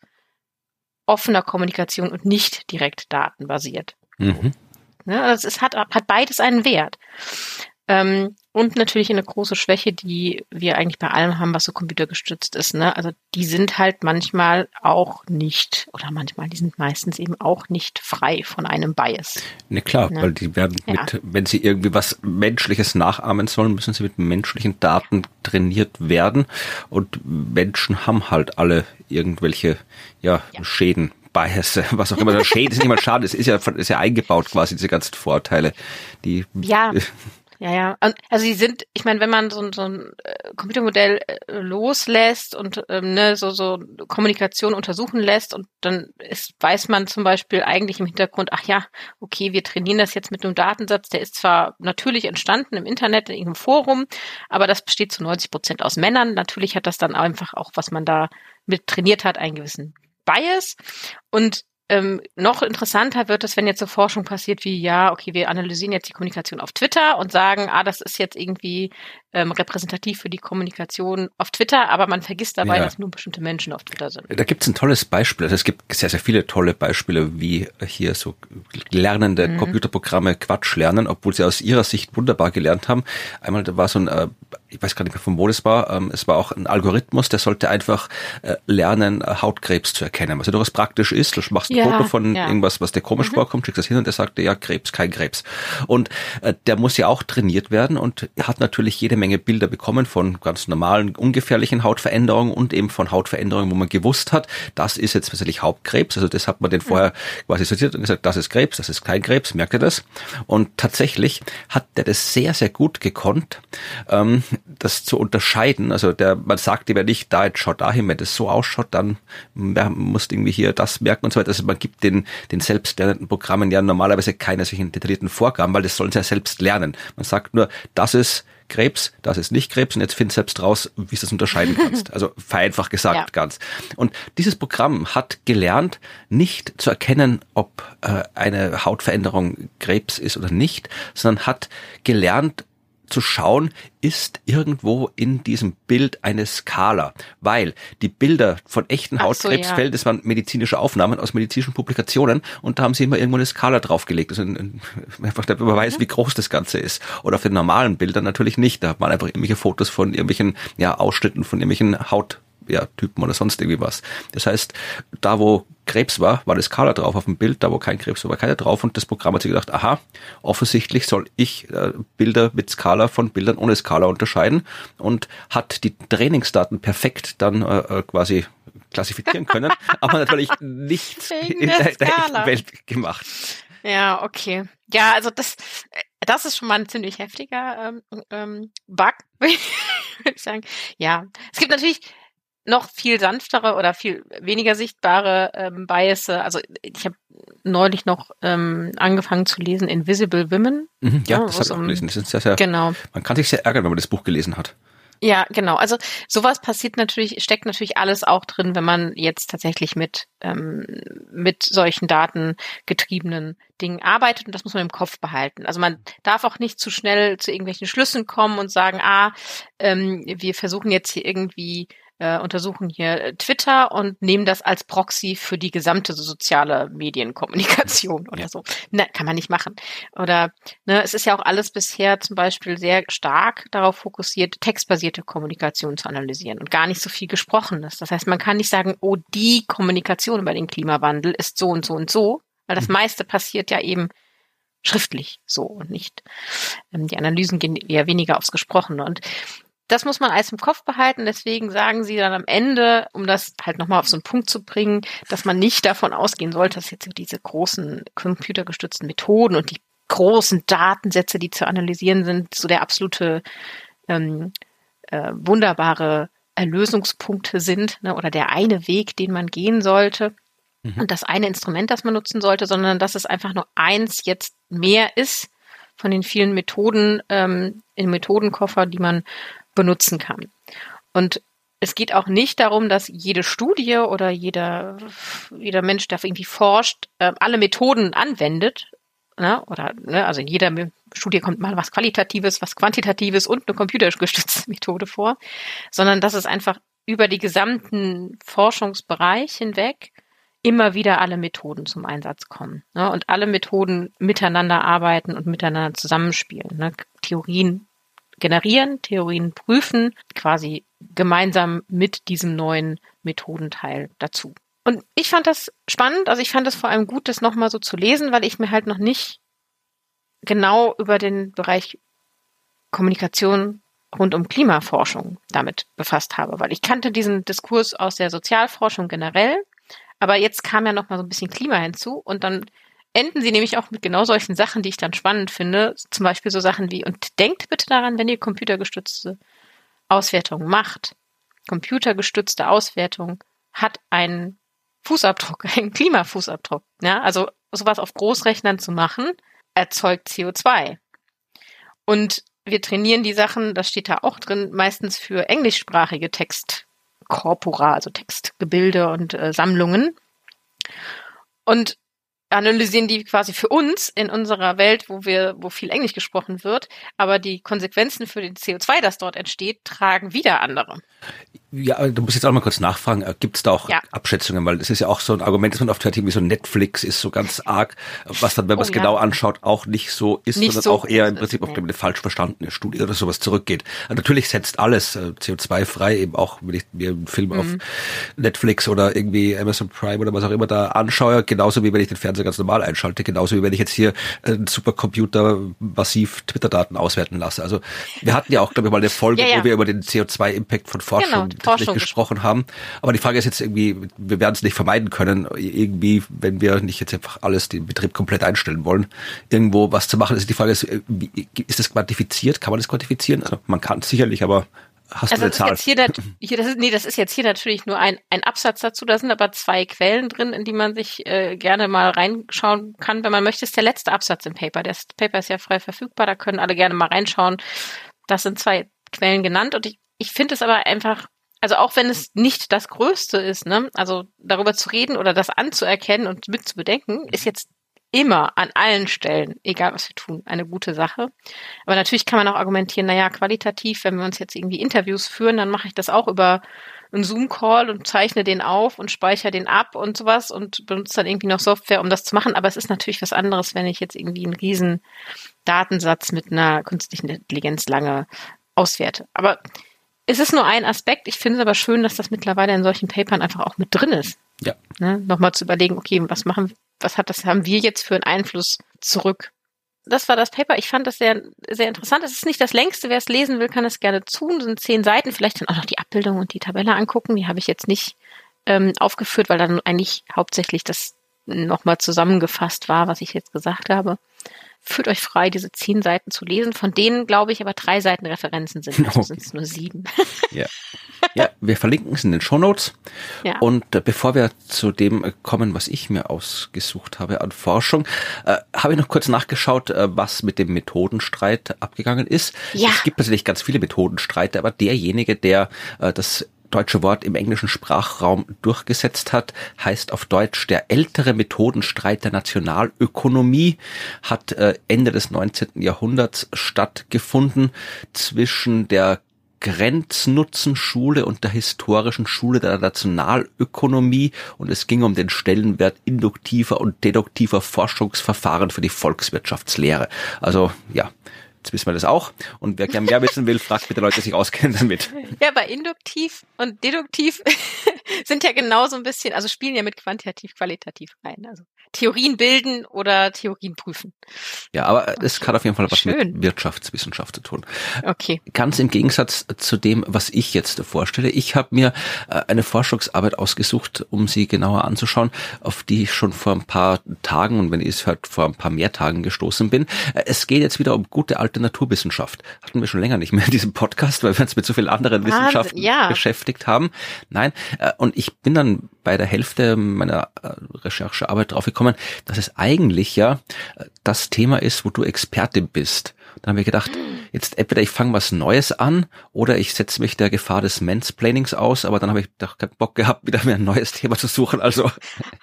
offener Kommunikation und nicht direkt datenbasiert. Mhm. Ne, also es hat, hat beides einen Wert. Ähm, und natürlich eine große Schwäche, die wir eigentlich bei allem haben, was so computergestützt ist. Ne? Also die sind halt manchmal auch nicht, oder manchmal, die sind meistens eben auch nicht frei von einem Bias. Ne, klar, ne? weil die werden ja. mit, wenn sie irgendwie was Menschliches nachahmen sollen, müssen sie mit menschlichen Daten trainiert werden. Und Menschen haben halt alle irgendwelche ja, ja. Schäden Bias, was auch immer. Schäden ist nicht mal schade, es ist ja, ist ja eingebaut quasi, diese ganzen Vorteile, die. Ja. Ja, ja. Also sie sind, ich meine, wenn man so, so ein äh, Computermodell äh, loslässt und ähm, ne, so, so Kommunikation untersuchen lässt und dann ist, weiß man zum Beispiel eigentlich im Hintergrund, ach ja, okay, wir trainieren das jetzt mit einem Datensatz, der ist zwar natürlich entstanden im Internet, in irgendeinem Forum, aber das besteht zu 90 Prozent aus Männern. Natürlich hat das dann einfach auch, was man da mit trainiert hat, einen gewissen Bias. Und ähm, noch interessanter wird es, wenn jetzt so Forschung passiert wie, ja, okay, wir analysieren jetzt die Kommunikation auf Twitter und sagen, ah, das ist jetzt irgendwie ähm, repräsentativ für die Kommunikation auf Twitter, aber man vergisst dabei, ja. dass nur bestimmte Menschen auf Twitter sind. Da gibt es ein tolles Beispiel. Also es gibt sehr, sehr viele tolle Beispiele, wie hier so lernende mhm. Computerprogramme Quatsch lernen, obwohl sie aus ihrer Sicht wunderbar gelernt haben. Einmal da war so ein, äh, ich weiß gar nicht mehr von wo das war, ähm, es war auch ein Algorithmus, der sollte einfach äh, lernen, äh, Hautkrebs zu erkennen. Was ja durchaus praktisch ist, du machst ein ja, Foto von ja. irgendwas, was dir komisch mhm. vorkommt, schickst das hin und der sagte, ja, Krebs, kein Krebs. Und äh, der muss ja auch trainiert werden und hat natürlich jede Menge Bilder bekommen von ganz normalen, ungefährlichen Hautveränderungen und eben von Hautveränderungen, wo man gewusst hat, das ist jetzt tatsächlich Hauptkrebs. Also das hat man den vorher quasi sortiert und gesagt, das ist Krebs, das ist kein Krebs, merkt ihr das? Und tatsächlich hat der das sehr, sehr gut gekonnt, ähm, das zu unterscheiden. Also der, man sagt ihm ja nicht, da jetzt schaut dahin, wenn das so ausschaut, dann muss irgendwie hier das merken und so weiter. Also man gibt den, den selbstlernenden Programmen ja normalerweise keine solchen detaillierten Vorgaben, weil das sollen sie ja selbst lernen. Man sagt nur, das ist Krebs, das ist nicht Krebs und jetzt find selbst raus, wie du das unterscheiden kannst. Also vereinfacht gesagt ja. ganz. Und dieses Programm hat gelernt, nicht zu erkennen, ob äh, eine Hautveränderung Krebs ist oder nicht, sondern hat gelernt, zu schauen, ist irgendwo in diesem Bild eine Skala, weil die Bilder von echten Hautkrebsfällen, so, ja. das waren medizinische Aufnahmen aus medizinischen Publikationen und da haben sie immer irgendwo eine Skala draufgelegt, also einfach damit man weiß, mhm. wie groß das Ganze ist. Oder auf den normalen Bildern natürlich nicht, da hat man einfach irgendwelche Fotos von irgendwelchen ja, Ausschnitten von irgendwelchen Haut ja, Typen oder sonst irgendwie was. Das heißt, da wo Krebs war, war eine Skala drauf auf dem Bild, da wo kein Krebs war, war keiner drauf und das Programm hat sich gedacht, aha, offensichtlich soll ich äh, Bilder mit Skala von Bildern ohne Skala unterscheiden und hat die Trainingsdaten perfekt dann äh, äh quasi klassifizieren können, aber natürlich nicht in der, der echten Welt gemacht. Ja, okay. Ja, also das, das ist schon mal ein ziemlich heftiger ähm, ähm, Bug, würde ich sagen. Ja, es gibt natürlich noch viel sanftere oder viel weniger sichtbare ähm, Biases. Also ich habe neulich noch ähm, angefangen zu lesen Invisible Women. Mhm, ja, ja, das habe ich auch gelesen. Das ist sehr, sehr, genau. Man kann sich sehr ärgern, wenn man das Buch gelesen hat. Ja, genau. Also sowas passiert natürlich, steckt natürlich alles auch drin, wenn man jetzt tatsächlich mit ähm, mit solchen datengetriebenen Dingen arbeitet und das muss man im Kopf behalten. Also man darf auch nicht zu schnell zu irgendwelchen Schlüssen kommen und sagen, ah, ähm, wir versuchen jetzt hier irgendwie äh, untersuchen hier äh, Twitter und nehmen das als Proxy für die gesamte soziale Medienkommunikation oder ja. so. Ne, kann man nicht machen. Oder ne, es ist ja auch alles bisher zum Beispiel sehr stark darauf fokussiert, textbasierte Kommunikation zu analysieren und gar nicht so viel Gesprochenes. Das heißt, man kann nicht sagen, oh, die Kommunikation über den Klimawandel ist so und so und so, weil das mhm. meiste passiert ja eben schriftlich so und nicht. Ähm, die Analysen gehen eher weniger aufs Gesprochene. Und das muss man alles im Kopf behalten. Deswegen sagen sie dann am Ende, um das halt nochmal auf so einen Punkt zu bringen, dass man nicht davon ausgehen sollte, dass jetzt diese großen computergestützten Methoden und die großen Datensätze, die zu analysieren sind, so der absolute ähm, äh, wunderbare Erlösungspunkte sind ne, oder der eine Weg, den man gehen sollte mhm. und das eine Instrument, das man nutzen sollte, sondern dass es einfach nur eins jetzt mehr ist von den vielen Methoden ähm, im Methodenkoffer, die man benutzen kann. Und es geht auch nicht darum, dass jede Studie oder jeder, jeder Mensch, der irgendwie forscht, äh, alle Methoden anwendet. Ne? Oder, ne? Also in jeder Studie kommt mal was Qualitatives, was Quantitatives und eine computergestützte Methode vor, sondern dass es einfach über die gesamten Forschungsbereich hinweg immer wieder alle Methoden zum Einsatz kommen ne? und alle Methoden miteinander arbeiten und miteinander zusammenspielen. Ne? Theorien generieren, Theorien prüfen, quasi gemeinsam mit diesem neuen Methodenteil dazu. Und ich fand das spannend, also ich fand es vor allem gut, das nochmal so zu lesen, weil ich mir halt noch nicht genau über den Bereich Kommunikation rund um Klimaforschung damit befasst habe, weil ich kannte diesen Diskurs aus der Sozialforschung generell, aber jetzt kam ja noch mal so ein bisschen Klima hinzu und dann enden sie nämlich auch mit genau solchen Sachen, die ich dann spannend finde, zum Beispiel so Sachen wie und denkt bitte daran, wenn ihr computergestützte Auswertung macht, computergestützte Auswertung hat einen Fußabdruck, einen Klimafußabdruck. Ja, also sowas auf Großrechnern zu machen, erzeugt CO2. Und wir trainieren die Sachen, das steht da auch drin, meistens für englischsprachige Textkorpora, also Textgebilde und äh, Sammlungen. Und analysieren die quasi für uns in unserer Welt, wo wir, wo viel Englisch gesprochen wird, aber die Konsequenzen für den CO2, das dort entsteht, tragen wieder andere. Ja, du musst jetzt auch mal kurz nachfragen, äh, gibt es da auch ja. Abschätzungen, weil das ist ja auch so ein Argument, das man oft hört, irgendwie so Netflix ist so ganz arg, was dann, wenn man es oh, genau ja. anschaut, auch nicht so ist, nicht sondern so auch eher im Prinzip auf eine falsch verstandene Studie oder sowas zurückgeht. Also natürlich setzt alles äh, CO2 frei, eben auch, wenn ich mir einen Film mhm. auf Netflix oder irgendwie Amazon Prime oder was auch immer da anschaue, genauso wie wenn ich den Fernseher ganz normal einschalte, genauso wie wenn ich jetzt hier einen Supercomputer massiv Twitter-Daten auswerten lasse. Also wir hatten ja auch, glaube ich, mal eine Folge, ja, wo wir über den CO2-Impact von Forschung genau Forschung gesprochen haben. Aber die Frage ist jetzt irgendwie, wir werden es nicht vermeiden können, irgendwie, wenn wir nicht jetzt einfach alles, den Betrieb komplett einstellen wollen, irgendwo was zu machen. Also die Frage ist, wie, ist das quantifiziert? Kann man das quantifizieren? Also man kann es sicherlich, aber hast also du eine Zahl? Jetzt hier, hier, das ist, nee, das ist jetzt hier natürlich nur ein, ein Absatz dazu. Da sind aber zwei Quellen drin, in die man sich äh, gerne mal reinschauen kann, wenn man möchte. Das ist der letzte Absatz im Paper. Das Paper ist ja frei verfügbar, da können alle gerne mal reinschauen. Das sind zwei Quellen genannt und ich, ich finde es aber einfach also auch wenn es nicht das Größte ist, ne, also darüber zu reden oder das anzuerkennen und mit zu bedenken, ist jetzt immer an allen Stellen, egal was wir tun, eine gute Sache. Aber natürlich kann man auch argumentieren, naja, qualitativ, wenn wir uns jetzt irgendwie Interviews führen, dann mache ich das auch über einen Zoom-Call und zeichne den auf und speichere den ab und sowas und benutze dann irgendwie noch Software, um das zu machen. Aber es ist natürlich was anderes, wenn ich jetzt irgendwie einen riesen Datensatz mit einer künstlichen Intelligenz lange auswerte. Aber es ist nur ein Aspekt. Ich finde es aber schön, dass das mittlerweile in solchen Papern einfach auch mit drin ist. Ja. Ne? Nochmal zu überlegen, okay, was machen, was hat das, haben wir jetzt für einen Einfluss zurück? Das war das Paper. Ich fand das sehr, sehr interessant. Es ist nicht das längste. Wer es lesen will, kann es gerne tun. Es sind zehn Seiten. Vielleicht dann auch noch die Abbildung und die Tabelle angucken. Die habe ich jetzt nicht ähm, aufgeführt, weil dann eigentlich hauptsächlich das nochmal zusammengefasst war, was ich jetzt gesagt habe fühlt euch frei, diese zehn Seiten zu lesen, von denen, glaube ich, aber drei Seiten Referenzen sind. Also okay. sind es nur sieben. Ja. ja, wir verlinken es in den Shownotes. Ja. Und äh, bevor wir zu dem äh, kommen, was ich mir ausgesucht habe an Forschung, äh, habe ich noch kurz nachgeschaut, äh, was mit dem Methodenstreit abgegangen ist. Ja. Es gibt natürlich ganz viele Methodenstreite, aber derjenige, der äh, das deutsche Wort im englischen Sprachraum durchgesetzt hat, heißt auf Deutsch der ältere Methodenstreit der Nationalökonomie, hat äh, Ende des 19. Jahrhunderts stattgefunden zwischen der Grenznutzenschule und der historischen Schule der Nationalökonomie und es ging um den Stellenwert induktiver und deduktiver Forschungsverfahren für die Volkswirtschaftslehre. Also ja, Jetzt wissen wir das auch. Und wer gerne mehr wissen will, fragt bitte Leute, die sich auskennen damit. Ja, bei induktiv und deduktiv sind ja genauso ein bisschen, also spielen ja mit quantitativ, qualitativ rein. Also Theorien bilden oder Theorien prüfen. Ja, aber es hat auf jeden Fall was Schön. mit Wirtschaftswissenschaft zu tun. Okay. Ganz im Gegensatz zu dem, was ich jetzt vorstelle. Ich habe mir äh, eine Forschungsarbeit ausgesucht, um sie genauer anzuschauen, auf die ich schon vor ein paar Tagen und wenn ihr es hört, vor ein paar mehr Tagen gestoßen bin. Äh, es geht jetzt wieder um gute alte heute Naturwissenschaft. Hatten wir schon länger nicht mehr in diesem Podcast, weil wir uns mit so vielen anderen Wahnsinn, Wissenschaften ja. beschäftigt haben. Nein, äh, und ich bin dann bei der Hälfte meiner äh, Recherchearbeit draufgekommen, dass es eigentlich ja äh, das Thema ist, wo du Expertin bist. Dann haben wir gedacht, jetzt entweder ich fange was Neues an oder ich setze mich der Gefahr des Mansplainings aus, aber dann habe ich doch keinen Bock gehabt, wieder mir ein neues Thema zu suchen. Also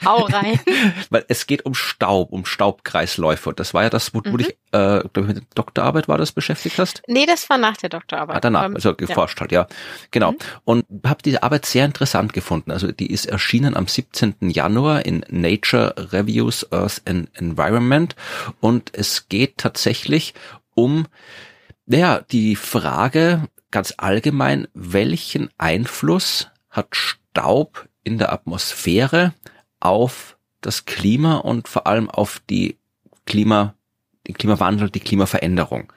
Hau rein. weil es geht um Staub, um Staubkreisläufe. Und das war ja das, wo Mhm. du dich, äh, ich, mit der Doktorarbeit war das beschäftigt hast? Nee, das war nach der Doktorarbeit. Ah, danach, Ähm, also ja. geforscht halt, ja. Genau. Mhm. Und habe diese Arbeit sehr interessant gefunden. Also die ist erschienen am 17. Januar in Nature Reviews Earth and Environment. Und es geht tatsächlich um, naja, die Frage ganz allgemein, welchen Einfluss hat Staub in der Atmosphäre auf das Klima und vor allem auf die Klima, den Klimawandel, die Klimaveränderung.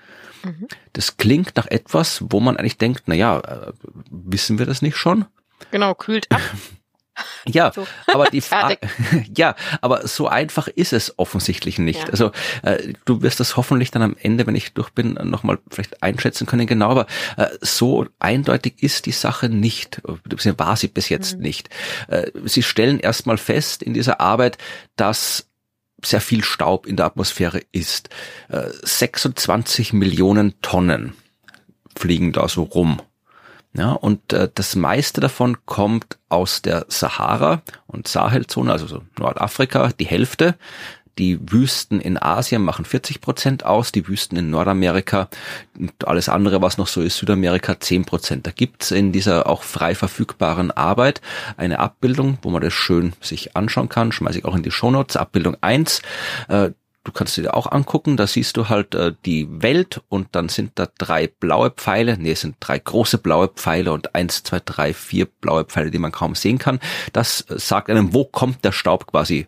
Mhm. Das klingt nach etwas, wo man eigentlich denkt, na ja, äh, wissen wir das nicht schon? Genau, kühlt ab. Ja, So. aber die Frage, ja, aber so einfach ist es offensichtlich nicht. Ja. Also äh, du wirst das hoffentlich dann am Ende, wenn ich durch bin, nochmal vielleicht einschätzen können, genau, aber äh, so eindeutig ist die Sache nicht, war sie bis jetzt Mhm. nicht. Äh, sie stellen erstmal fest in dieser Arbeit, dass sehr viel Staub in der Atmosphäre ist. Äh, 26 Millionen Tonnen fliegen da so rum. Ja, und äh, das meiste davon kommt aus der Sahara und Sahelzone, also so Nordafrika, die Hälfte. Die Wüsten in Asien machen 40 Prozent aus, die Wüsten in Nordamerika und alles andere, was noch so ist, Südamerika 10 Prozent. Da gibt's in dieser auch frei verfügbaren Arbeit eine Abbildung, wo man das schön sich anschauen kann, schmeiße ich auch in die Shownotes, Abbildung 1. Äh, Du kannst dir auch angucken, da siehst du halt äh, die Welt und dann sind da drei blaue Pfeile, nee, es sind drei große blaue Pfeile und eins, zwei, drei, vier blaue Pfeile, die man kaum sehen kann. Das äh, sagt einem, wo kommt der Staub quasi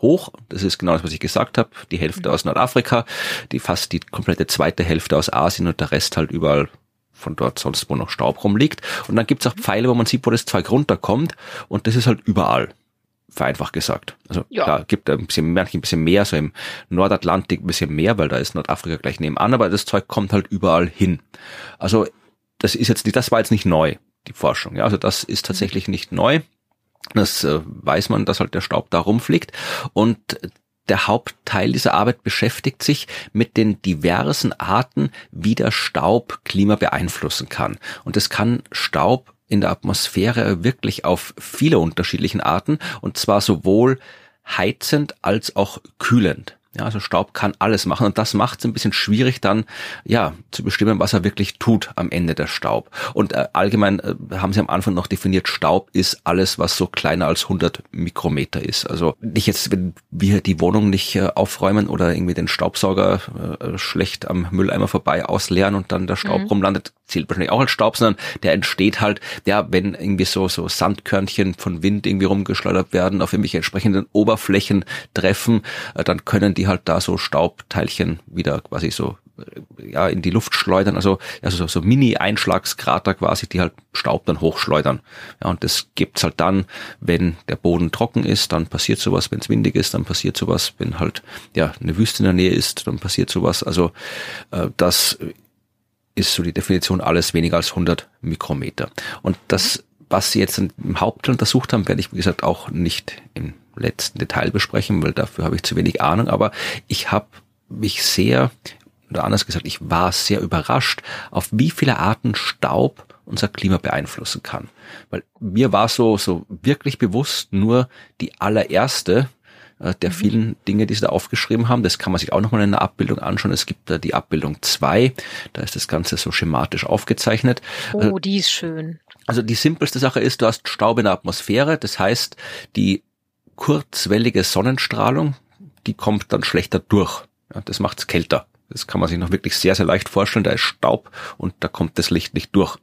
hoch. Das ist genau das, was ich gesagt habe. Die Hälfte aus Nordafrika, die fast die komplette zweite Hälfte aus Asien und der Rest halt überall von dort sonst, wo noch Staub rumliegt. Und dann gibt's auch Pfeile, wo man sieht, wo das Zeug runterkommt und das ist halt überall vereinfacht gesagt. Also Ja. da gibt ein bisschen, manche ein bisschen mehr, so im Nordatlantik ein bisschen mehr, weil da ist Nordafrika gleich nebenan, aber das Zeug kommt halt überall hin. Also das ist jetzt nicht, das war jetzt nicht neu, die Forschung. Ja, also das ist tatsächlich nicht neu. Das äh, weiß man, dass halt der Staub da rumfliegt und der Hauptteil dieser Arbeit beschäftigt sich mit den diversen Arten, wie der Staub Klima beeinflussen kann. Und es kann Staub in der Atmosphäre wirklich auf viele unterschiedlichen Arten und zwar sowohl heizend als auch kühlend. Ja, also Staub kann alles machen und das macht es ein bisschen schwierig dann, ja, zu bestimmen, was er wirklich tut am Ende der Staub. Und äh, allgemein äh, haben sie am Anfang noch definiert, Staub ist alles, was so kleiner als 100 Mikrometer ist. Also nicht jetzt, wenn wir die Wohnung nicht äh, aufräumen oder irgendwie den Staubsauger äh, schlecht am Mülleimer vorbei ausleeren und dann der Staub Mhm. rumlandet, zählt wahrscheinlich auch als Staub, sondern der entsteht halt, ja, wenn irgendwie so, so Sandkörnchen von Wind irgendwie rumgeschleudert werden, auf irgendwelche entsprechenden Oberflächen treffen, äh, dann können die halt da so Staubteilchen wieder quasi so äh, ja in die Luft schleudern, also also so, so Mini-Einschlagskrater quasi, die halt Staub dann hochschleudern. Ja, und das gibt's halt dann, wenn der Boden trocken ist, dann passiert sowas, wenn es windig ist, dann passiert sowas, wenn halt ja eine Wüste in der Nähe ist, dann passiert sowas. Also äh, das ist so die Definition alles weniger als 100 Mikrometer. Und das, was Sie jetzt im Hauptteil untersucht haben, werde ich, wie gesagt, auch nicht im letzten Detail besprechen, weil dafür habe ich zu wenig Ahnung. Aber ich habe mich sehr, oder anders gesagt, ich war sehr überrascht, auf wie viele Arten Staub unser Klima beeinflussen kann. Weil mir war so, so wirklich bewusst nur die allererste, äh, der vielen Dinge, die sie da aufgeschrieben haben. Das kann man sich auch nochmal in der Abbildung anschauen. Es gibt da die Abbildung 2, da ist das Ganze so schematisch aufgezeichnet. Oh, die ist schön. Also die simpelste Sache ist, du hast Staub in der Atmosphäre, das heißt, die kurzwellige Sonnenstrahlung, die kommt dann schlechter durch. Ja, das macht's kälter. Das kann man sich noch wirklich sehr, sehr leicht vorstellen. Da ist Staub und da kommt das Licht nicht durch.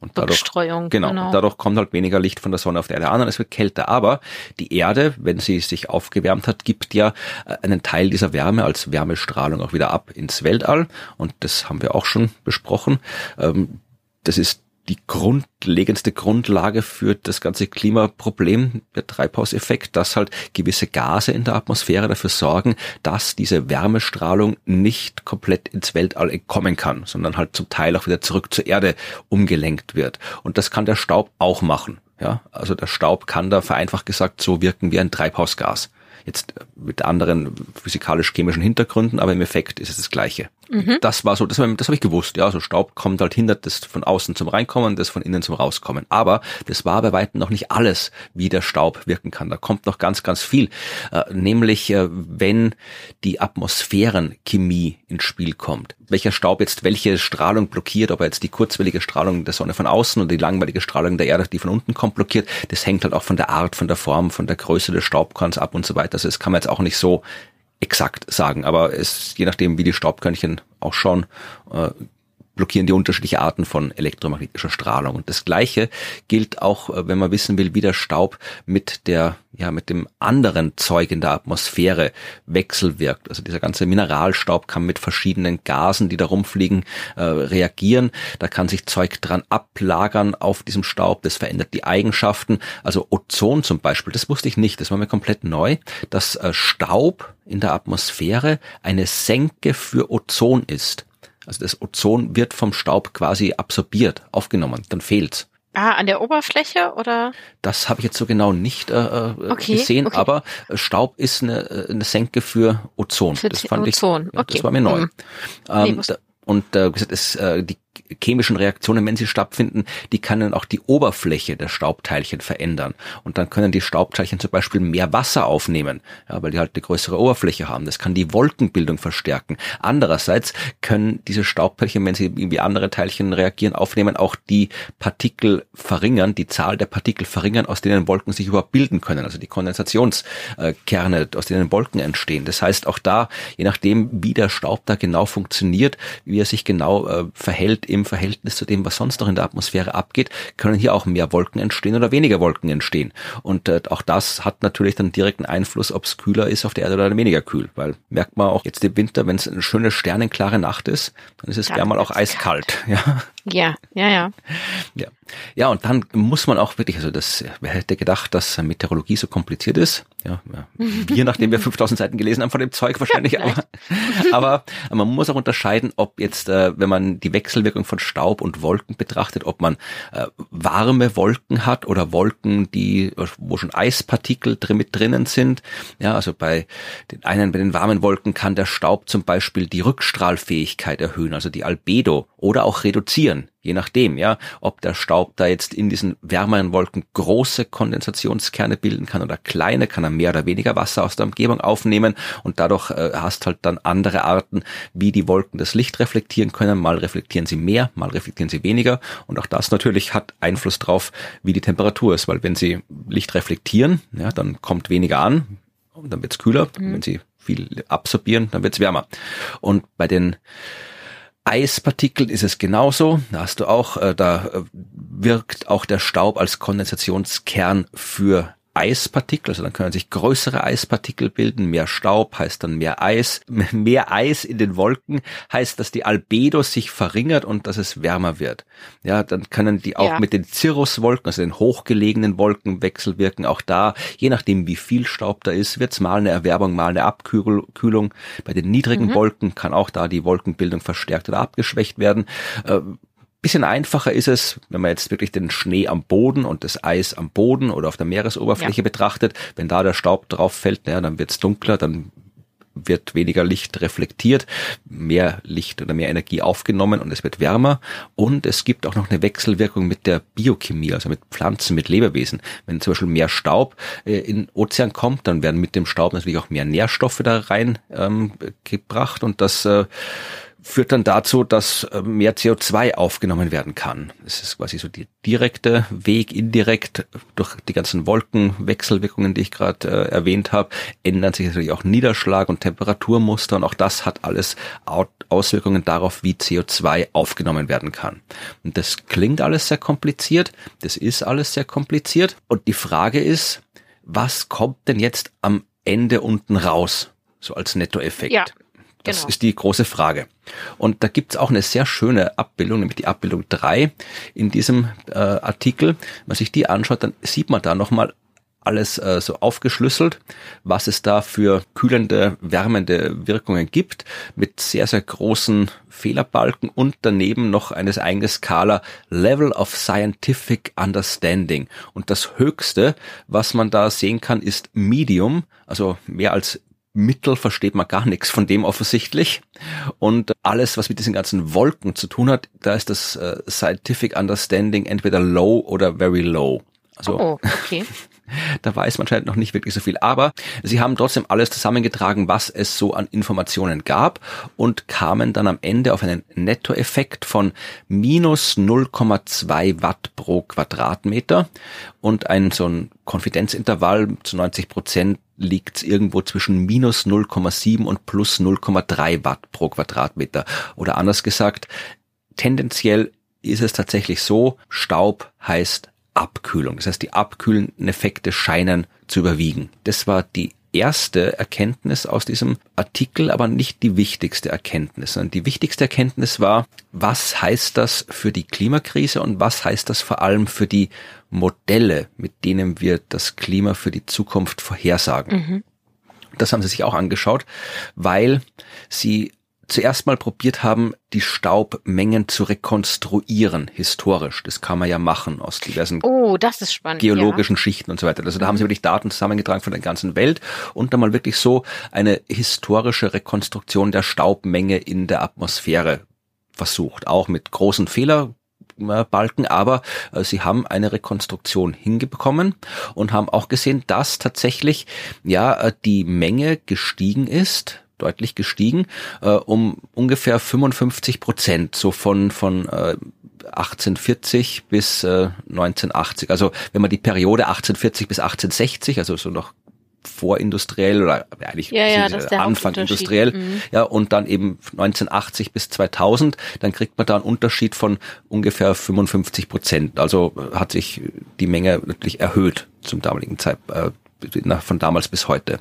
Und dadurch, Rückstreuung. Genau, genau. Dadurch kommt halt weniger Licht von der Sonne auf der Erde an und es wird kälter. Aber die Erde, wenn sie sich aufgewärmt hat, gibt ja äh, einen Teil dieser Wärme als Wärmestrahlung auch wieder ab ins Weltall. Und das haben wir auch schon besprochen. Ähm, Das ist die grundlegendste Grundlage für das ganze Klimaproblem, der Treibhauseffekt, dass halt gewisse Gase in der Atmosphäre dafür sorgen, dass diese Wärmestrahlung nicht komplett ins Weltall entkommen kann, sondern halt zum Teil auch wieder zurück zur Erde umgelenkt wird. Und das kann der Staub auch machen. Ja, also der Staub kann da vereinfacht gesagt so wirken wie ein Treibhausgas. Jetzt mit anderen physikalisch-chemischen Hintergründen, aber im Effekt ist es das Gleiche. Mhm. Das war so, das, das habe ich gewusst. Ja, so Staub kommt halt hindert das von außen zum Reinkommen, das von innen zum Rauskommen. Aber das war bei weitem noch nicht alles, wie der Staub wirken kann. Da kommt noch ganz, ganz viel. Äh, nämlich, äh, wenn die Atmosphärenchemie ins Spiel kommt. Welcher Staub jetzt welche Strahlung blockiert, ob er jetzt die kurzwellige Strahlung der Sonne von außen oder die langweilige Strahlung der Erde, die von unten kommt, blockiert, das hängt halt auch von der Art, von der Form, von der Größe des Staubkorns ab und so weiter. Also das kann man jetzt auch nicht so exakt sagen, aber es, je nachdem, wie die Staubkörnchen auch schon äh, blockieren die unterschiedliche Arten von elektromagnetischer Strahlung. Und das Gleiche gilt auch, äh, wenn man wissen will, wie der Staub mit der, ja, mit dem anderen Zeug in der Atmosphäre wechselwirkt. Also dieser ganze Mineralstaub kann mit verschiedenen Gasen, die da rumfliegen, äh, reagieren. Da kann sich Zeug dran ablagern auf diesem Staub. Das verändert die Eigenschaften. Also Ozon zum Beispiel, das wusste ich nicht. Das war mir komplett neu, dass äh, Staub in der Atmosphäre eine Senke für Ozon ist. Also das Ozon wird vom Staub quasi absorbiert, aufgenommen, dann fehlt's. Ah, an der Oberfläche oder? Das habe ich jetzt so genau nicht äh, äh okay, gesehen, okay. aber Staub ist eine, äh, eine Senke für Ozon. Für das fand Ozon. ich, ja, okay. das war mir neu. Mhm. Ähm, nee, und äh, gesagt, es, äh, die chemischen Reaktionen, wenn sie stattfinden, die können auch die Oberfläche der Staubteilchen verändern. Und dann können die Staubteilchen zum Beispiel mehr Wasser aufnehmen, ja, weil die halt eine größere Oberfläche haben. Das kann die Wolkenbildung verstärken. Andererseits können diese Staubteilchen, wenn sie irgendwie andere Teilchen reagieren, aufnehmen, auch die Partikel verringern, die Zahl der Partikel verringern, aus denen Wolken sich überhaupt bilden können. Also die Kondensationskerne, aus denen Wolken entstehen. Das heißt, auch da, je nachdem, wie der Staub da genau funktioniert, wie er sich genau äh, verhält, im Verhältnis zu dem, was sonst noch in der Atmosphäre abgeht, können hier auch mehr Wolken entstehen oder weniger Wolken entstehen. Und äh, auch das hat natürlich dann direkten Einfluss, ob es kühler ist auf der Erde oder weniger kühl. Weil merkt man auch jetzt im Winter, wenn es eine schöne sternenklare Nacht ist, dann ist es gerne mal auch eiskalt. Ja. Ja, ja, ja. Ja. Ja, und dann muss man auch wirklich, also das, wer hätte gedacht, dass Meteorologie so kompliziert ist? Ja, ja. wir, nachdem wir 5000 Seiten gelesen haben von dem Zeug wahrscheinlich, ja, aber, aber man muss auch unterscheiden, ob jetzt, äh, wenn man die Wechselwirkung von Staub und Wolken betrachtet, ob man äh, warme Wolken hat oder Wolken, die, wo schon Eispartikel drin, mit drinnen sind. Ja, also bei den einen, bei den warmen Wolken kann der Staub zum Beispiel die Rückstrahlfähigkeit erhöhen, also die Albedo oder auch reduzieren je nachdem, ja, ob der Staub da jetzt in diesen wärmeren Wolken große Kondensationskerne bilden kann oder kleine, kann er mehr oder weniger Wasser aus der Umgebung aufnehmen und dadurch äh, hast halt dann andere Arten, wie die Wolken das Licht reflektieren können. Mal reflektieren sie mehr, mal reflektieren sie weniger und auch das natürlich hat Einfluss drauf, wie die Temperatur ist, weil wenn sie Licht reflektieren, ja, dann kommt weniger an und dann wird's kühler. Mhm. Wenn sie viel absorbieren, dann wird's wärmer. Und bei den Eispartikeln ist es genauso. Da hast du auch, äh, da äh, wirkt auch der Staub als Kondensationskern für Eispartikel, also dann können sich größere Eispartikel bilden, mehr Staub heißt dann mehr Eis, mehr Eis in den Wolken heißt, dass die Albedo sich verringert und dass es wärmer wird. Ja, dann können die auch ja. mit den Cirruswolken, also den hochgelegenen Wolken wechselwirken. Auch da, je nachdem wie viel Staub da ist, wird es mal eine Erwärmung, mal eine Abkühlung. Bei den niedrigen mhm. Wolken kann auch da die Wolkenbildung verstärkt oder abgeschwächt werden. Bisschen einfacher ist es, wenn man jetzt wirklich den Schnee am Boden und das Eis am Boden oder auf der Meeresoberfläche ja. betrachtet. Wenn da der Staub drauf fällt, naja, dann wird es dunkler, dann wird weniger Licht reflektiert, mehr Licht oder mehr Energie aufgenommen und es wird wärmer. Und es gibt auch noch eine Wechselwirkung mit der Biochemie, also mit Pflanzen, mit Lebewesen. Wenn zum Beispiel mehr Staub äh, in Ozean kommt, dann werden mit dem Staub natürlich auch mehr Nährstoffe da rein ähm, gebracht und das äh, führt dann dazu, dass äh, mehr CO2 aufgenommen werden kann. Das ist quasi so die direkte Weg, indirekt durch die ganzen Wolkenwechselwirkungen, die ich gerade äh, erwähnt habe, ändern sich natürlich auch Niederschlag und Temperaturmuster und auch das hat alles Auswirkungen darauf, wie CO2 aufgenommen werden kann. Und das klingt alles sehr kompliziert, das ist alles sehr kompliziert und die Frage ist, was kommt denn jetzt am Ende unten raus, so als Nettoeffekt? Ja Das Genau. ist die große Frage. Und da gibt's auch eine sehr schöne Abbildung, nämlich die Abbildung 3 in diesem äh, Artikel. Wenn man sich die anschaut, dann sieht man da nochmal alles äh, so aufgeschlüsselt, was es da für kühlende, wärmende Wirkungen gibt, mit sehr, sehr großen Fehlerbalken und daneben noch eine eigene Skala Level of Scientific Understanding. Und das höchste, was man da sehen kann, ist Medium, also mehr als Mittel versteht man gar nichts von dem offensichtlich. Und alles, was mit diesen ganzen Wolken zu tun hat, da ist das äh, Scientific Understanding entweder low oder very low. Also Oh, okay. Da weiß man anscheinend noch nicht wirklich so viel. Aber sie haben trotzdem alles zusammengetragen, was es so an Informationen gab und kamen dann am Ende auf einen Nettoeffekt von minus 0,2 Watt pro Quadratmeter und ein so ein Konfidenzintervall zu 90 Prozent liegt irgendwo zwischen minus 0,7 und plus 0,3 Watt pro Quadratmeter. Oder anders gesagt, tendenziell ist es tatsächlich so, Staub heißt Abkühlung. Das heißt, die abkühlenden Effekte scheinen zu überwiegen. Das war die erste Erkenntnis aus diesem Artikel, aber nicht die wichtigste Erkenntnis. Sondern die wichtigste Erkenntnis war, was heißt das für die Klimakrise und was heißt das vor allem für die Modelle, mit denen wir das Klima für die Zukunft vorhersagen. Das haben sie sich auch angeschaut, weil sie zuerst mal probiert haben, die Staubmengen zu rekonstruieren, historisch. Das kann man ja machen aus diversen Oh, spannend. geologischen Schichten und so weiter. Also da haben sie wirklich Daten zusammengetragen von der ganzen Welt und dann mal wirklich so eine historische Rekonstruktion der Staubmenge in der Atmosphäre versucht. Auch mit großen Fehlerbalken, aber äh, sie haben eine Rekonstruktion hingebekommen und haben auch gesehen, dass tatsächlich ja äh, die Menge gestiegen ist deutlich gestiegen, äh, um ungefähr 55 Prozent, so von, von äh, 1840 bis äh, 1980. Also wenn man die Periode 1840 bis 1860, also so noch vorindustriell oder eigentlich Ja, ja, das Anfang industriell, Mhm. ja, und dann eben 1980 bis 2000, dann kriegt man da einen Unterschied von ungefähr 55 Prozent. Also äh, hat sich die Menge natürlich erhöht zum damaligen Zeitpunkt. Äh, von damals bis heute.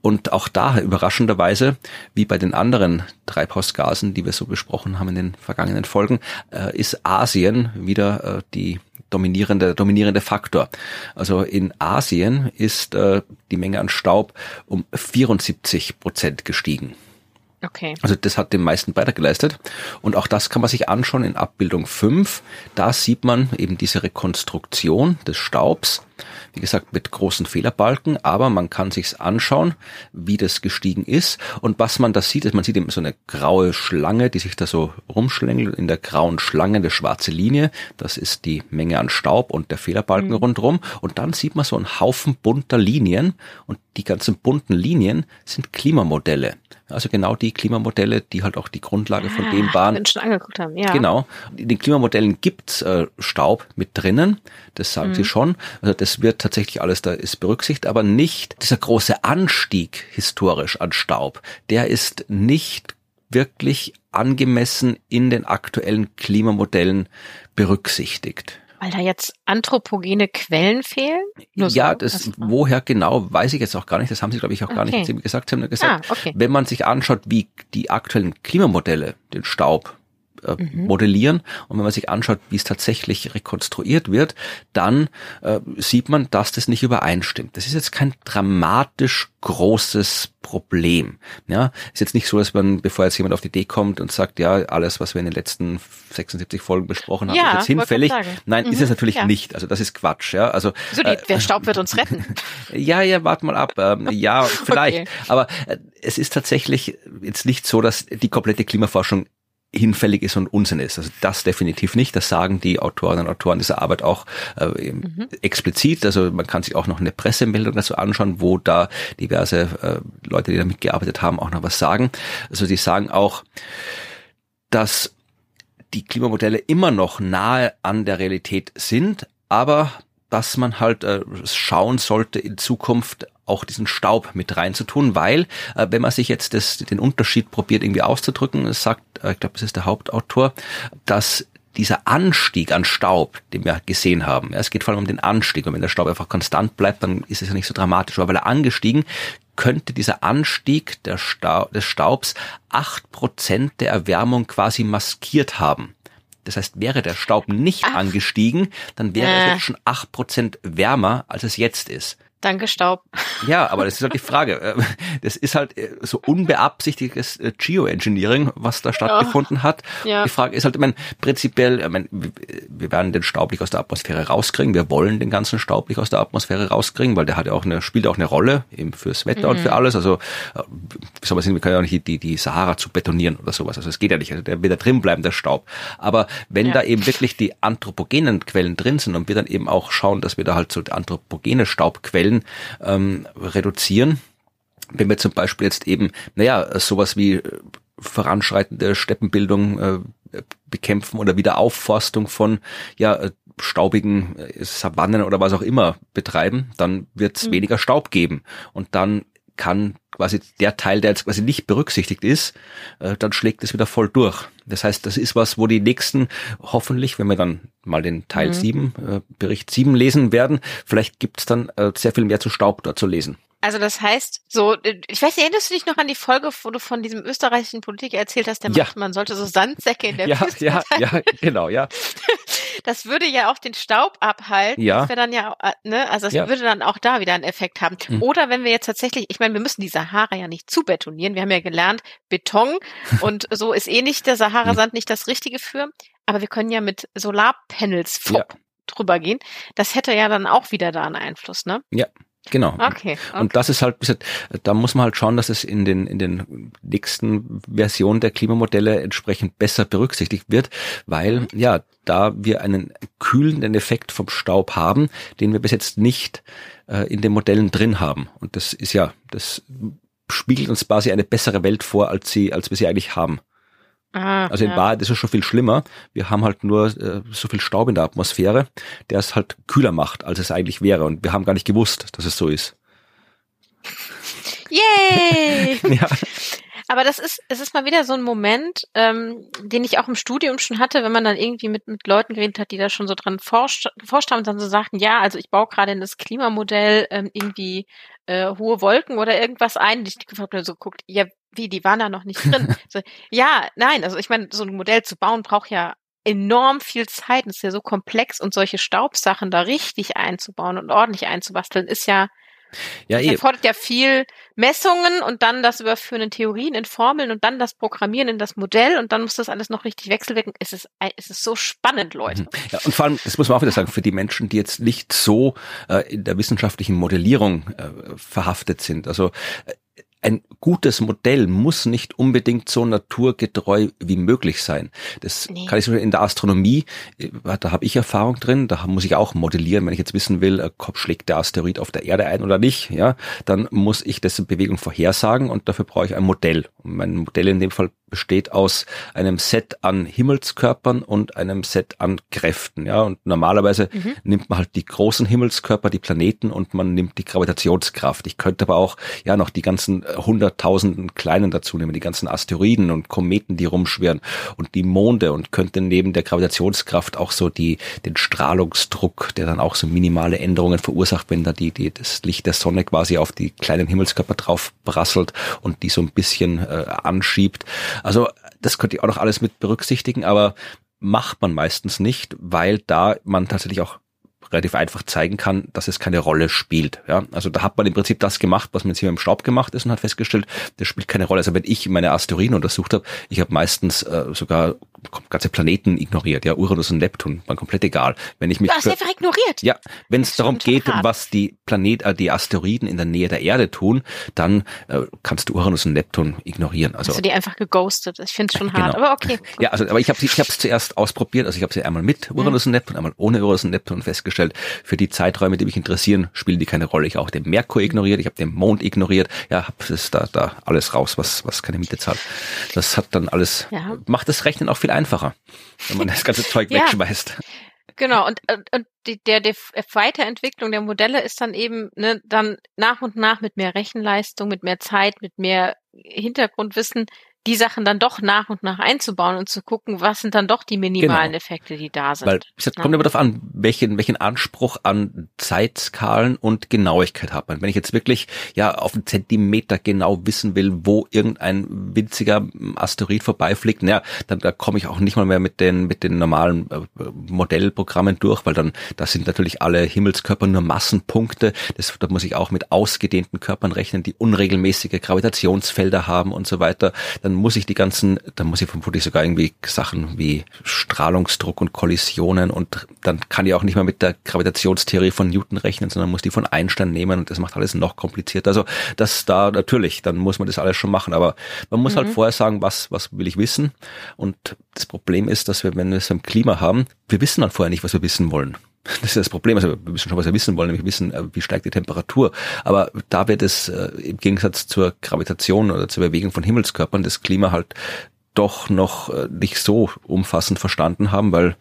Und auch da überraschenderweise, wie bei den anderen Treibhausgasen, die wir so besprochen haben in den vergangenen Folgen, äh, ist Asien wieder äh, die dominierende, dominierende Faktor. Also in Asien ist äh, die Menge an Staub um 74 Prozent gestiegen. Okay. Also das hat den meisten Beitrag geleistet. Und auch das kann man sich anschauen in Abbildung 5. Da sieht man eben diese Rekonstruktion des Staubs. Wie gesagt, mit großen Fehlerbalken, aber man kann sich's anschauen, wie das gestiegen ist. Und was man da sieht, ist, man sieht eben so eine graue Schlange, die sich da so rumschlängelt. In der grauen Schlange eine schwarze Linie. Das ist die Menge an Staub und der Fehlerbalken rundherum. Und dann sieht man so einen Haufen bunter Linien. Und die ganzen bunten Linien sind Klimamodelle. Also genau die Klimamodelle, die halt auch die Grundlage von dem Ah, waren. wenn schon angeguckt haben, ja. Genau. In den Klimamodellen gibt's äh, Staub mit drinnen, das sagen sie schon. Also das wird tatsächlich alles da ist berücksichtigt, aber nicht dieser große Anstieg historisch an Staub. Der ist nicht wirklich angemessen in den aktuellen Klimamodellen berücksichtigt. Weil da jetzt anthropogene Quellen fehlen? Nur so? ja, das, Das- woher genau, weiß ich jetzt auch gar nicht. Das haben sie, glaube ich, auch gar Okay. nicht gesagt. Sie haben nur gesagt, Ah, okay. wenn man sich anschaut, wie die aktuellen Klimamodelle den Staub äh, Mhm. modellieren und wenn man sich anschaut, wie es tatsächlich rekonstruiert wird, dann äh, sieht man, dass das nicht übereinstimmt. Das ist jetzt kein dramatisch großes Problem. Ja, ist jetzt nicht so, dass man, bevor jetzt jemand auf die Idee kommt und sagt, ja, alles, was wir in den letzten 76 Folgen besprochen haben, Ja, ist jetzt hinfällig. Nein, ist Mhm, es natürlich ja. nicht. Also das ist Quatsch. Ja, also So, die, der Staub wird uns retten. ja, ja, warte mal ab. Ähm, ja, vielleicht. Okay. Aber äh, es ist tatsächlich jetzt nicht so, dass die komplette Klimaforschung hinfällig ist und Unsinn ist. Also das definitiv nicht. Das sagen die Autorinnen und Autoren dieser Arbeit auch äh, Mhm. explizit. Also man kann sich auch noch eine Pressemeldung dazu anschauen, wo da diverse äh, Leute, die da mitgearbeitet haben, auch noch was sagen. Also die sagen auch, dass die Klimamodelle immer noch nahe an der Realität sind, aber dass man halt äh, schauen sollte in Zukunft auch diesen Staub mit reinzutun, weil äh, wenn man sich jetzt das, den Unterschied probiert irgendwie auszudrücken, es sagt, äh, ich glaube, das ist der Hauptautor, dass dieser Anstieg an Staub, den wir gesehen haben, ja, es geht vor allem um den Anstieg und wenn der Staub einfach konstant bleibt, dann ist es ja nicht so dramatisch, aber weil er angestiegen, könnte dieser Anstieg der Staub, des Staubs acht Prozent der Erwärmung quasi maskiert haben. Das heißt, wäre der Staub nicht Ach. angestiegen, dann wäre äh. es jetzt schon acht Prozent wärmer, als es jetzt ist. Danke, Staub. Ja, aber das ist halt die Frage. Ähm, das ist halt äh, so unbeabsichtigtes äh, Geoengineering, was da stattgefunden ja. hat. Ja. Die Frage ist halt, ich meine, prinzipiell, ich meine, wir werden den Staub nicht aus der Atmosphäre rauskriegen. Wir wollen den ganzen Staub nicht aus der Atmosphäre rauskriegen, weil der hat ja auch eine, spielt auch eine Rolle eben fürs Wetter mhm. und für alles. Also, äh, wie soll man sagen, wir können ja auch nicht die, die Sahara zu betonieren oder sowas. Also, es geht ja nicht. Also, der wird da drin bleiben, der Staub. Aber wenn ja. da eben wirklich die anthropogenen Quellen drin sind und wir dann eben auch schauen, dass wir da halt so anthropogene Staubquellen Quellen ähm, reduzieren. Wenn wir zum Beispiel jetzt eben, naja, sowas wie äh, voranschreitende Steppenbildung äh, bekämpfen oder Wiederaufforstung von ja äh, staubigen äh, Savannen oder was auch immer betreiben, dann wird es mhm. weniger Staub geben und dann kann quasi der Teil, der jetzt quasi nicht berücksichtigt ist, äh, dann schlägt es wieder voll durch. Das heißt, das ist was, wo die nächsten hoffentlich, wenn wir dann mal den Teil mhm. 7, äh, Bericht 7 lesen werden, vielleicht gibt es dann äh, sehr viel mehr zu Staub dort zu lesen. Also das heißt, so, ich weiß nicht, erinnerst du dich noch an die Folge, wo du von diesem österreichischen Politiker erzählt hast, der ja. macht, man sollte so Sandsäcke in der Ja, ja, ja, genau, ja. Das würde ja auch den Staub abhalten. Ja. Das wäre dann ja, äh, ne, also das ja. würde dann auch da wieder einen Effekt haben. Mhm. Oder wenn wir jetzt tatsächlich, ich meine, wir müssen die Sahara ja nicht zubetonieren. Wir haben ja gelernt, Beton und so ist eh nicht der Sahara-Sand mhm. nicht das Richtige für. Aber wir können ja mit Solarpanels ja. drüber gehen. Das hätte ja dann auch wieder da einen Einfluss, ne? Ja. Genau. Okay, okay. Und das ist halt, da muss man halt schauen, dass es in den, in den nächsten Versionen der Klimamodelle entsprechend besser berücksichtigt wird, weil, mhm. ja, da wir einen kühlenden Effekt vom Staub haben, den wir bis jetzt nicht äh, in den Modellen drin haben. Und das ist ja, das spiegelt uns quasi eine bessere Welt vor, als sie, als wir sie eigentlich haben. Ah, also in ja. Wahrheit ist es schon viel schlimmer. Wir haben halt nur äh, so viel Staub in der Atmosphäre, der es halt kühler macht, als es eigentlich wäre. Und wir haben gar nicht gewusst, dass es so ist. Yay! ja. Aber das ist, es ist mal wieder so ein Moment, ähm, den ich auch im Studium schon hatte, wenn man dann irgendwie mit, mit Leuten geredet hat, die da schon so dran forscht, geforscht haben und dann so sagten, ja, also ich baue gerade in das Klimamodell ähm, irgendwie äh, hohe Wolken oder irgendwas ein. Und ich habe so geguckt, ja, wie, die waren da noch nicht drin. so, ja, nein, also ich meine, so ein Modell zu bauen braucht ja enorm viel Zeit. Es ist ja so komplex und solche Staubsachen da richtig einzubauen und ordentlich einzubasteln, ist ja ja, das eh. erfordert ja viel Messungen und dann das Überführen in Theorien, in Formeln und dann das Programmieren in das Modell und dann muss das alles noch richtig wechselwirken. Es ist, es ist so spannend, Leute. Mhm. Ja, und vor allem, das muss man auch wieder sagen, für die Menschen, die jetzt nicht so äh, in der wissenschaftlichen Modellierung äh, verhaftet sind. Also äh, ein gutes Modell muss nicht unbedingt so naturgetreu wie möglich sein. Das nee. kann ich so in der Astronomie, äh, da habe ich Erfahrung drin, da muss ich auch modellieren, wenn ich jetzt wissen will, äh, schlägt der Asteroid auf der Erde ein oder nicht, ja, dann muss ich dessen Bewegung vorhersagen und dafür brauche ich ein Modell. Und mein Modell in dem Fall besteht aus einem Set an Himmelskörpern und einem Set an Kräften, ja, und normalerweise mhm. nimmt man halt die großen Himmelskörper, die Planeten und man nimmt die Gravitationskraft. Ich könnte aber auch, ja, noch die ganzen hunderttausenden kleinen dazu nehmen, die ganzen Asteroiden und Kometen, die rumschwirren und die Monde und könnte neben der Gravitationskraft auch so die, den Strahlungsdruck, der dann auch so minimale Änderungen verursacht, wenn da die, die, das Licht der Sonne quasi auf die kleinen Himmelskörper drauf brasselt und die so ein bisschen äh, anschiebt. Also das könnte ich auch noch alles mit berücksichtigen, aber macht man meistens nicht, weil da man tatsächlich auch relativ einfach zeigen kann, dass es keine Rolle spielt. Ja, also da hat man im Prinzip das gemacht, was man jetzt hier im Staub gemacht ist und hat festgestellt, das spielt keine Rolle. Also wenn ich meine Asteroiden untersucht habe, ich habe meistens äh, sogar ganze Planeten ignoriert, ja, Uranus und Neptun, waren komplett egal. Wenn ich mich du hast einfach ignoriert. Ja, wenn es darum geht, hart. was die Planet, äh, die Asteroiden in der Nähe der Erde tun, dann äh, kannst du Uranus und Neptun ignorieren. Also hast du die einfach geghostet? Ich finde es schon genau. hart, aber okay. Ja, also aber ich habe ich habe es zuerst ausprobiert, also ich habe sie einmal mit Uranus mhm. und Neptun, einmal ohne Uranus und Neptun festgestellt, für die Zeiträume, die mich interessieren, spielen die keine Rolle. Ich habe auch den Merkur ignoriert, ich habe den Mond ignoriert, ja, habe da da alles raus, was was keine Miete zahlt. Das hat dann alles ja. macht das Rechnen auch viel einfacher wenn man das ganze Zeug ja. wegschmeißt. Genau, und, und, und die, der, der Weiterentwicklung der Modelle ist dann eben ne, dann nach und nach mit mehr Rechenleistung, mit mehr Zeit, mit mehr Hintergrundwissen die Sachen dann doch nach und nach einzubauen und zu gucken, was sind dann doch die minimalen Genau. Effekte, die da sind. Weil es kommt immer darauf an, welchen, welchen Anspruch an Zeitskalen und Genauigkeit hat man. Wenn ich jetzt wirklich ja auf einen Zentimeter genau wissen will, wo irgendein winziger Asteroid vorbeifliegt, naja, dann da komme ich auch nicht mal mehr mit den mit den normalen äh, Modellprogrammen durch, weil dann das sind natürlich alle Himmelskörper nur Massenpunkte. Das, da muss ich auch mit ausgedehnten Körpern rechnen, die unregelmäßige Gravitationsfelder haben und so weiter. Dann muss ich die ganzen, dann muss ich vermutlich sogar irgendwie Sachen wie Strahlungsdruck und Kollisionen und dann kann ich auch nicht mehr mit der Gravitationstheorie von Newton rechnen, sondern muss die von Einstein nehmen und das macht alles noch komplizierter. Also das da natürlich, dann muss man das alles schon machen, aber man muss halt vorher sagen, was was will ich wissen und das Problem ist, dass wir, wenn wir es im Klima haben, wir wissen dann vorher nicht, was wir wissen wollen. Das ist das Problem. Also wir wissen schon, was wir wissen wollen, nämlich wissen, äh, wie steigt die Temperatur. Aber da wird es äh, im Gegensatz zur Gravitation oder zur Bewegung von Himmelskörpern das Klima halt doch noch äh, nicht so umfassend verstanden haben, weil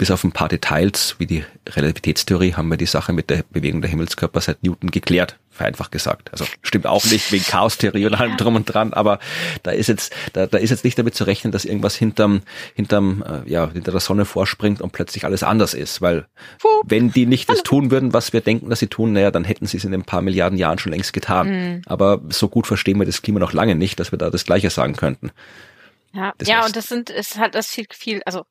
bis auf ein paar Details, wie die Relativitätstheorie, haben wir die Sache mit der Bewegung der Himmelskörper seit Newton geklärt, vereinfacht gesagt. Also stimmt auch nicht wegen Chaostheorie und allem drum und dran, aber da ist jetzt, da, da ist jetzt nicht damit zu rechnen, dass irgendwas hinterm, hinterm, äh, ja, hinter der Sonne vorspringt und plötzlich alles anders ist, weil wenn die nicht das tun würden, was wir denken, dass sie tun, naja, dann hätten sie es in ein paar Milliarden Jahren schon längst getan. Aber so gut verstehen wir das Klima noch lange nicht, dass wir da das Gleiche sagen könnten. Ja, Das ja heißt- und das sind, es hat das viel, viel, also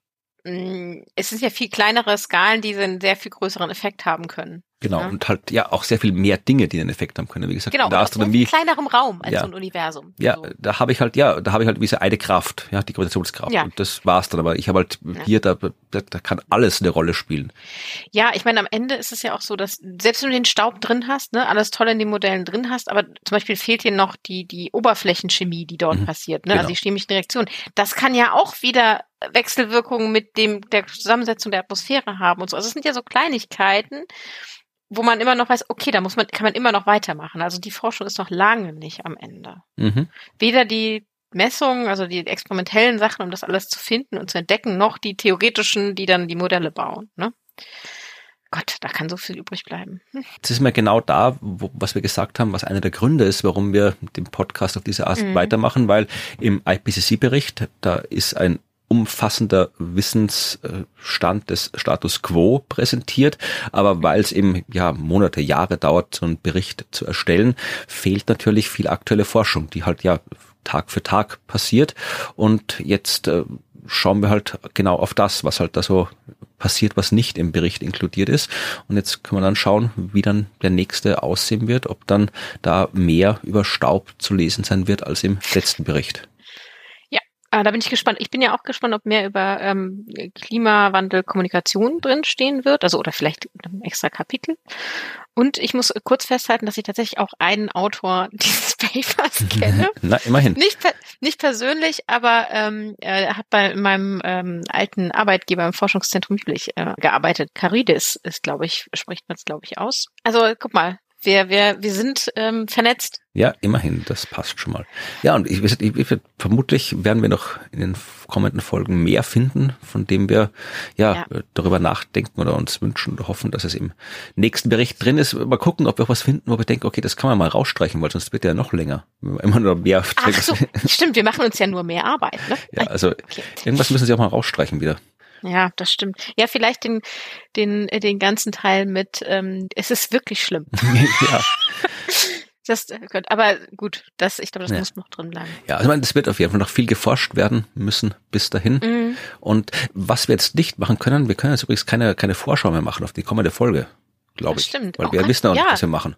mh, es sind ja viel kleinere Skalen, die einen sehr viel größeren Effekt haben können. Genau, Ja. und halt ja auch sehr viel mehr Dinge, die einen Effekt haben können. Wie gesagt, Genau, in der aus Astronomie viel kleinerem Raum als Ja. so ein Universum. Ja, So. da habe ich halt, ja, da habe ich halt diese eine Kraft, ja, die Gravitationskraft. Ja. Und das war's dann. Aber ich habe halt hier, da, da, da kann alles eine Rolle spielen. Ja, ich meine, am Ende ist es ja auch so, dass selbst wenn du den Staub drin hast, ne, alles toll in den Modellen drin hast, aber zum Beispiel fehlt dir noch die, die Oberflächenchemie, die dort Mhm. passiert, ne, Genau. also die chemischen Reaktionen. Das kann ja auch wieder Wechselwirkungen mit dem, der Zusammensetzung der Atmosphäre haben und so. Also es sind ja so Kleinigkeiten, wo man immer noch weiß, okay, da muss man, kann man immer noch weitermachen. Also die Forschung ist noch lange nicht am Ende. Mhm. Weder die Messungen, also die experimentellen Sachen, um das alles zu finden und zu entdecken, noch die theoretischen, die dann die Modelle bauen, ne? Gott, da kann so viel übrig bleiben. Hm. Das ist mir genau da, wo, was wir gesagt haben, was einer der Gründe ist, warum wir den Podcast auf diese Art Mhm. weitermachen, weil im IPCC-Bericht, da ist ein umfassender Wissensstand des Status quo präsentiert, aber weil es eben ja Monate, Jahre dauert, so einen Bericht zu erstellen, fehlt natürlich viel aktuelle Forschung, die halt ja Tag für Tag passiert und jetzt äh, schauen wir halt genau auf das, was halt da so passiert, was nicht im Bericht inkludiert ist. Und jetzt können wir dann schauen, wie dann der nächste aussehen wird, ob dann da mehr über Staub zu lesen sein wird als im letzten Bericht. Ah, da bin ich gespannt. Ich bin ja auch gespannt, ob mehr über ähm, Klimawandel, Kommunikation drin stehen wird, also oder vielleicht in einem extra Kapitel. Und ich muss äh, kurz festhalten, dass ich tatsächlich auch einen Autor dieses Papers kenne. Na, immerhin. Nicht, nicht persönlich, aber ähm, er hat bei meinem ähm, alten Arbeitgeber im Forschungszentrum Jülich äh, gearbeitet. Carides ist, glaube ich, spricht man es, glaube ich, aus. Also guck mal, wir, wir, wir sind ähm, vernetzt. Ja, immerhin, das passt schon mal. Ja, und ich, ich, ich, vermutlich werden wir noch in den kommenden Folgen mehr finden, von dem wir ja, Ja. darüber nachdenken oder uns wünschen oder hoffen, dass es im nächsten Bericht drin ist. Mal gucken, ob wir auch was finden, wo wir denken, okay, das kann man mal rausstreichen, weil sonst wird der ja noch länger. Immer noch mehr. Ach so, stimmt, wir machen uns ja nur mehr Arbeit. Ne? Ja, also Okay. irgendwas müssen sie auch mal rausstreichen wieder. Ja, das stimmt. Ja, vielleicht den, den, äh, den ganzen Teil mit, ähm, es ist wirklich schlimm. ja. Das äh, könnte, aber gut, das, ich glaube, das Ja. muss noch drin bleiben. Ja, also ich meine, es wird auf jeden Fall noch viel geforscht werden müssen bis dahin. Mhm. Und was wir jetzt nicht machen können, wir können jetzt übrigens keine, keine Vorschau mehr machen auf die kommende Folge, glaube Das ich. stimmt. Weil Oh wir wissen auch nicht, ja. was wir machen.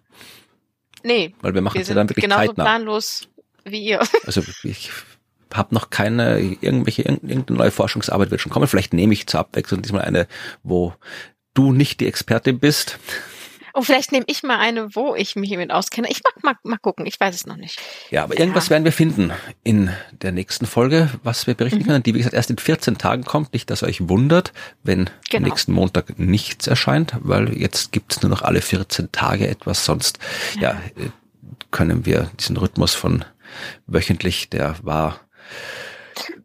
Nee, Weil wir machen wir es ja dann wirklich genauso zeitnah. planlos wie ihr. Also ich habe noch keine, irgendwelche, irgendeine neue Forschungsarbeit wird schon kommen. Vielleicht nehme ich zur Abwechslung diesmal eine, wo du nicht die Expertin bist. Und vielleicht nehme ich mal eine, wo ich mich mit auskenne. Ich mag mal, mal gucken, ich weiß es noch nicht. Ja, aber irgendwas werden wir finden in der nächsten Folge, was wir Mhm. berichten können, die wie gesagt erst in 14 Tagen kommt. Nicht, dass ihr euch wundert, wenn Genau. nächsten Montag nichts erscheint, weil jetzt gibt's nur noch alle 14 Tage etwas, sonst ja. äh, können wir diesen Rhythmus von wöchentlich, der war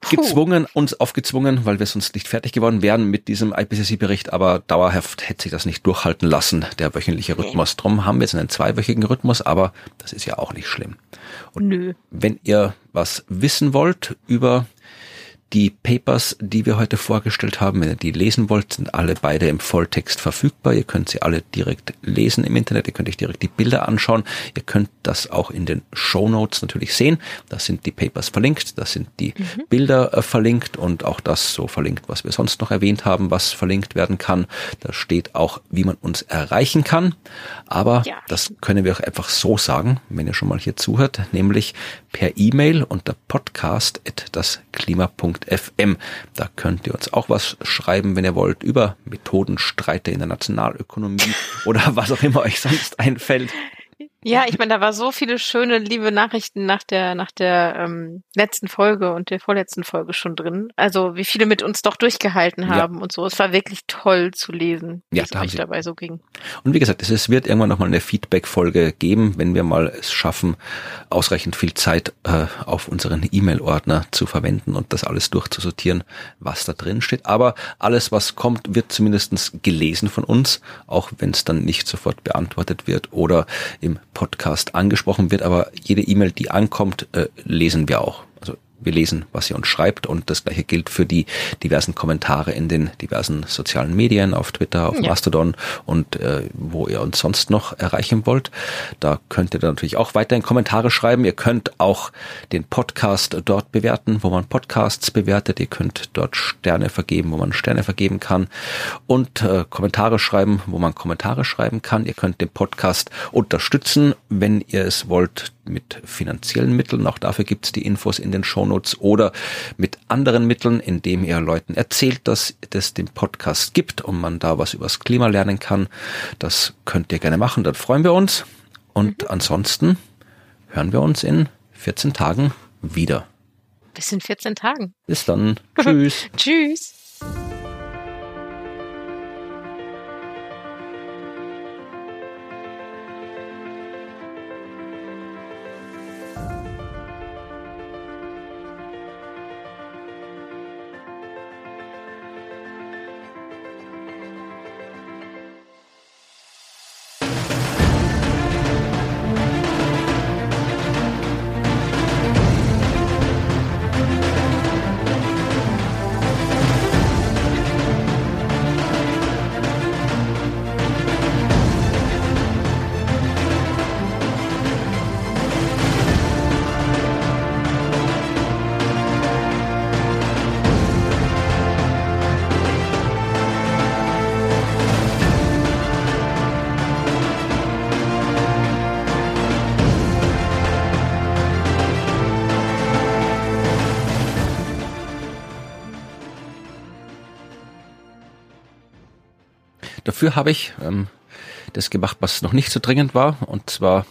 gezwungen, uns aufgezwungen, weil wir sonst nicht fertig geworden wären mit diesem IPCC-Bericht, aber dauerhaft hätte sich das nicht durchhalten lassen, der wöchentliche Rhythmus. Drum haben wir jetzt einen zweiwöchigen Rhythmus, aber das ist ja auch nicht schlimm. Und Nö. wenn ihr was wissen wollt über die Papers, die wir heute vorgestellt haben, wenn ihr die lesen wollt, sind alle beide im Volltext verfügbar. Ihr könnt sie alle direkt lesen im Internet. Ihr könnt euch direkt die Bilder anschauen. Ihr könnt das auch in den Show Notes natürlich sehen. Da sind die Papers verlinkt, da sind die mhm. Bilder äh, verlinkt und auch das so verlinkt, was wir sonst noch erwähnt haben, was verlinkt werden kann. Da steht auch, wie man uns erreichen kann. Aber ja. das können wir auch einfach so sagen, wenn ihr schon mal hier zuhört, nämlich per E-Mail unter podcast.dasklima.fm. Da könnt ihr uns auch was schreiben, wenn ihr wollt, über Methodenstreite in der Nationalökonomie oder was auch immer euch sonst einfällt. Ja, ich meine, da war so viele schöne, liebe Nachrichten nach der nach der ähm, letzten Folge und der vorletzten Folge schon drin. Also wie viele mit uns doch durchgehalten haben ja. und so. Es war wirklich toll zu lesen, wie ja, es euch dabei so ging. Und wie gesagt, es wird irgendwann nochmal eine Feedback-Folge geben, wenn wir mal es schaffen, ausreichend viel Zeit äh, auf unseren E-Mail-Ordner zu verwenden und das alles durchzusortieren, was da drin steht. Aber alles, was kommt, wird zumindestens gelesen von uns, auch wenn es dann nicht sofort beantwortet wird oder im Podcast angesprochen wird, aber jede E-Mail, die ankommt, äh, lesen wir auch. Also wir lesen, was ihr uns schreibt und das gleiche gilt für die diversen Kommentare in den diversen sozialen Medien, auf Twitter, auf ja. Mastodon und äh, wo ihr uns sonst noch erreichen wollt. Da könnt ihr dann natürlich auch weiterhin Kommentare schreiben. Ihr könnt auch den Podcast dort bewerten, wo man Podcasts bewertet. Ihr könnt dort Sterne vergeben, wo man Sterne vergeben kann und äh, Kommentare schreiben, wo man Kommentare schreiben kann. Ihr könnt den Podcast unterstützen, wenn ihr es wollt mit finanziellen Mitteln. Auch dafür gibt's die Infos in den Shownotes oder mit anderen Mitteln, indem ihr Leuten erzählt, dass es den Podcast gibt und man da was übers Klima lernen kann. Das könnt ihr gerne machen, dann freuen wir uns. Und mhm. ansonsten hören wir uns in 14 Tagen wieder. Bis in 14 Tagen. Bis dann. Tschüss. Tschüss. Dafür habe ich ähm, das gemacht, was noch nicht so dringend war, und zwar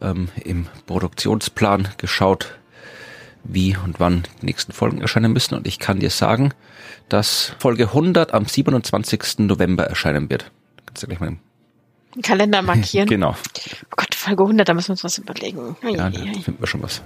ähm, im Produktionsplan geschaut, wie und wann die nächsten Folgen erscheinen müssen. Und ich kann dir sagen, dass Folge 100 am 27. November erscheinen wird. Kannst du gleich mal im Kalender markieren. genau. Oh Gott, Folge 100, da müssen wir uns was überlegen. Ja, da finden wir schon was.